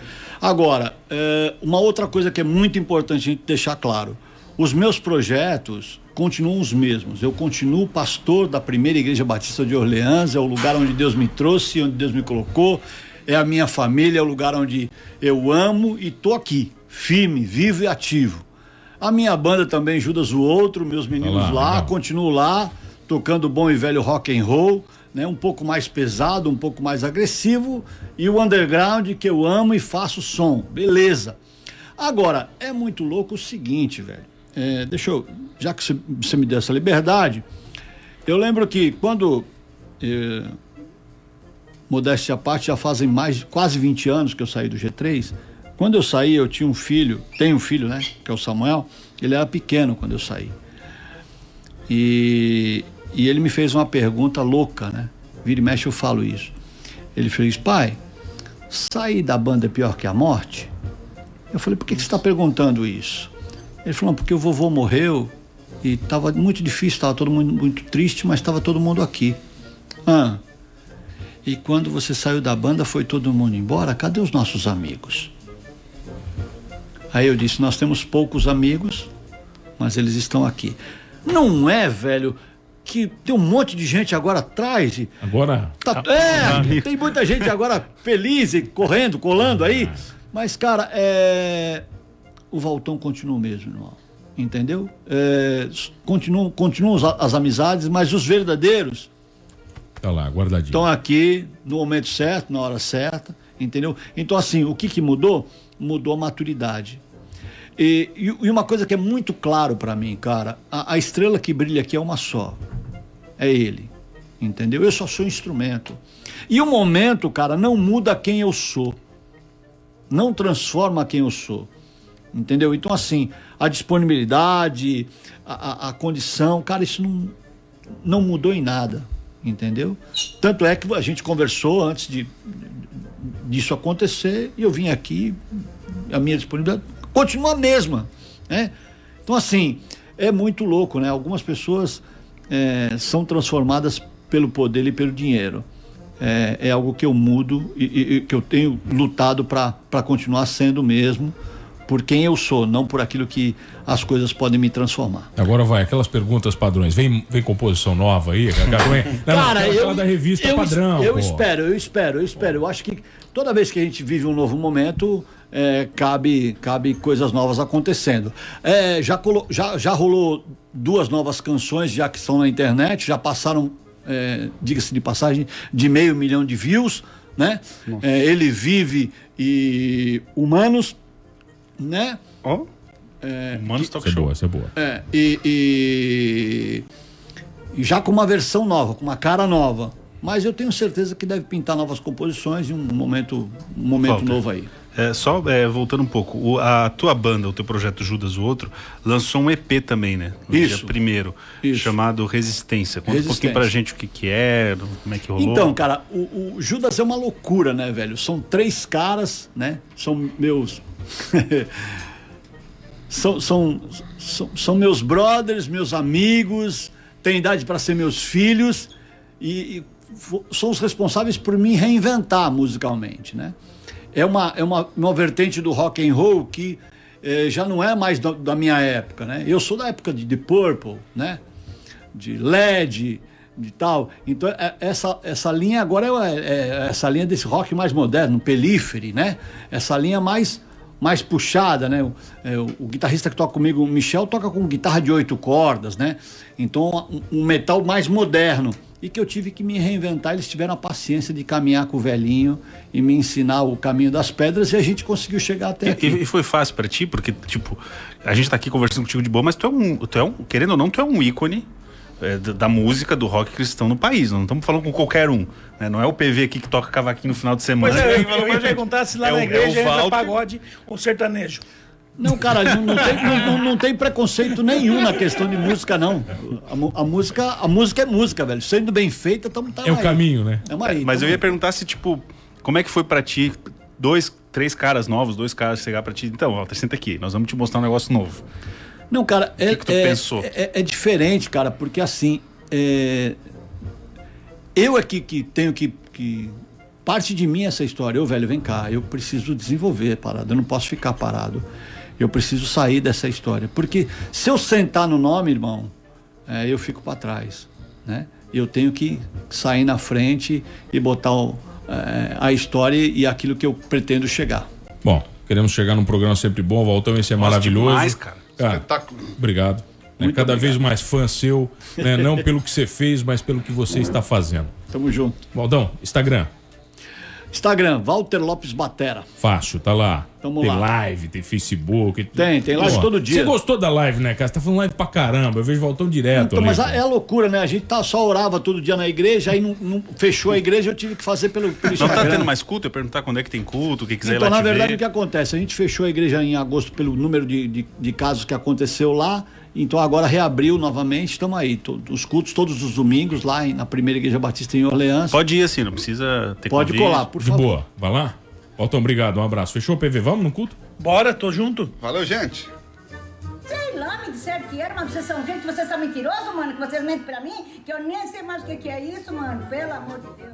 Agora, é, uma outra coisa que é muito importante a gente deixar claro: os meus projetos continuam os mesmos. Eu continuo pastor da primeira igreja batista de Orleans, é o lugar onde Deus me trouxe, onde Deus me colocou, é a minha família, é o lugar onde eu amo e tô aqui, firme, vivo e ativo. A minha banda também, Judas o Outro, meus meninos lá, lá, legal. continuo lá, tocando bom e velho rock and roll, né? Um pouco mais pesado, um pouco mais agressivo e o underground que eu amo e faço som, beleza. Agora, é muito louco o seguinte, velho. É, deixa eu, já que você- você me deu essa liberdade, eu lembro que quando eh, modéstia à parte, já fazem mais quase 20 anos que eu saí do G3. Quando eu saí, eu tinha um filho, tenho um filho, né? Que é o Samuel. Ele era pequeno quando eu saí. E, e ele me fez uma pergunta louca, né? Vira e mexe eu falo isso. Ele fez, pai, sair da banda é pior que a morte? Eu falei, por que, que você está perguntando isso? Ele falou, "Não, porque o vovô morreu e estava muito difícil, estava todo mundo muito triste, mas estava todo mundo aqui. Ah, e quando você saiu da banda, foi todo mundo embora? Cadê os nossos amigos? Aí eu disse: Nós temos poucos amigos, mas eles estão aqui. Não é, velho, que tem um monte de gente agora atrás. E Agora. tá, é, tem muita gente agora feliz e correndo, colando aí. Mas, cara, é, o Valtão continua o mesmo, irmão. Entendeu? É, continuam, continuam as, as amizades, mas os verdadeiros Tá lá, guardadinho. estão aqui no momento certo, na hora certa, entendeu? Então, assim, o que, que mudou? Mudou a maturidade. E, e- uma coisa que é muito claro para mim, cara, a, a estrela que brilha aqui é uma só. É ele. Entendeu? Eu só sou instrumento. E o momento, cara, não muda quem eu sou. Não transforma quem eu sou. Entendeu? Então, assim, a disponibilidade, a, a- a condição, cara, isso não, não mudou em nada, entendeu? Tanto é que a gente conversou antes de disso acontecer e eu vim aqui, a minha disponibilidade continua a mesma, né? Então assim é muito louco, né? Algumas pessoas é, são transformadas pelo poder e pelo dinheiro. É, é algo que eu mudo e, e- que eu tenho lutado para continuar sendo mesmo por quem eu sou, não por aquilo que as coisas podem me transformar. Agora vai, aquelas perguntas padrões. Vem, vem composição nova aí? Não, aquela- aquela da revista eu, padrão. Eu pô. espero, eu espero, eu espero. Eu acho que toda vez que a gente vive um novo momento, é, cabe, cabe coisas novas acontecendo. É, já, colo- já, já rolou duas novas canções, já que estão na internet, já passaram, é, diga-se de passagem, de meio milhão de views, né? É, Ele vive e Humanos, né? Ó, É, Humanos Talk Essa é Show. boa, essa é boa. é, e, e- e já com uma versão nova, com uma cara nova. Mas eu tenho certeza que deve pintar novas composições em um momento, um momento novo aí. É, só é, voltando um pouco, o- a tua banda, o teu projeto Judas o Outro, lançou um EP também, né? No Isso. dia primeiro, Isso. chamado Resistência. Conta um pouquinho Resistência. pra gente o que que é, como é que rolou. Então, cara, o, o Judas é uma loucura, né, velho? São três caras, né? São meus. são, são, são, são meus brothers, meus amigos, têm idade para ser meus filhos e, e são os responsáveis por me reinventar musicalmente, né? É uma, é uma, uma vertente do rock and roll que eh, já não é mais da, minha época, né? Eu sou da época de The Purple, né? de LED, de tal. Então, é- essa, essa linha agora é, é essa linha desse rock mais moderno, pelífere, né? Essa linha mais, mais puxada, né? O, é, o- o guitarrista que toca comigo, o Michel, toca com guitarra de oito cordas, né? Então, um, um metal mais moderno. E que eu tive que me reinventar, eles tiveram a paciência de caminhar com o velhinho e me ensinar o caminho das pedras e a gente conseguiu chegar até aqui. E, e foi fácil pra ti, porque, tipo, a gente tá aqui conversando contigo de boa, mas tu é um, tu é um querendo ou não, tu é um ícone é, da, música, do rock cristão no país. Não estamos falando com qualquer um. né? Não é o PV aqui que toca cavaquinho no final de semana. Pois é, eu, eu ia perguntar se lá É na o- é o igreja entra Walter. pagode ou sertanejo. Não, cara, não, não tem, não, não- não tem preconceito nenhum na questão de música, não. A, a música, a música é música, velho. Sendo bem feita, estamos É o caminho, né? Tamo aí, Mas tamo eu ia aí. perguntar se, tipo, como é que foi pra ti, dois três caras novos, dois caras chegar pra ti. Então, Walter, senta aqui, nós vamos te mostrar um negócio novo. Não, cara, é, que que tu é, pensou? é- é diferente, cara, porque assim, é, eu aqui que tenho que, que. Parte de mim é essa história. Eu, velho, vem cá, eu preciso desenvolver a parada, eu não posso ficar parado. Eu preciso sair dessa história. Porque se eu sentar no nome, irmão, é, eu fico para trás. Né? Eu tenho que sair na frente e botar o- é, a história e aquilo que eu pretendo chegar. Bom, queremos chegar num programa sempre bom. Valtão, esse é Nossa, maravilhoso. demais, cara. Espetáculo. Obrigado. Né, Cada obrigado. vez mais fã seu, né, não pelo que você fez, mas pelo que você está fazendo. Tamo junto. Valdão, Instagram, Instagram, Walter Lopes Batera. fácil, tá lá. Tamo tem lá. live, tem Facebook. Tem, tem live todo dia. Você gostou da live, né, cara? Você tá falando live pra caramba. Eu vejo Valtão direto. Então, ali, mas cara. é loucura, né? A gente tá, só orava todo dia na igreja, aí não, não- fechou a igreja, eu tive que fazer pelo, pelo Não Instagram. tá tendo mais culto? Eu perguntar quando é que tem culto, quem quiser ir Então, lá na te verdade, ver. o que acontece? A gente fechou a igreja em agosto pelo número de, de, de casos que aconteceu lá. Então agora reabriu novamente, estamos aí. Os cultos todos os domingos lá em- na primeira igreja batista em Orleans. Pode ir assim, não precisa ter Pode convite. colar, por De favor. boa, vai lá. Valtão, obrigado, um abraço. Fechou o PV? Vamos no culto? Bora, tô junto. Valeu, gente. Sei lá, me disseram que era, mas vocês são gente, vocês são mentirosos, mano, que vocês mentem pra mim, que eu nem sei mais o que é isso, mano, pelo amor de Deus.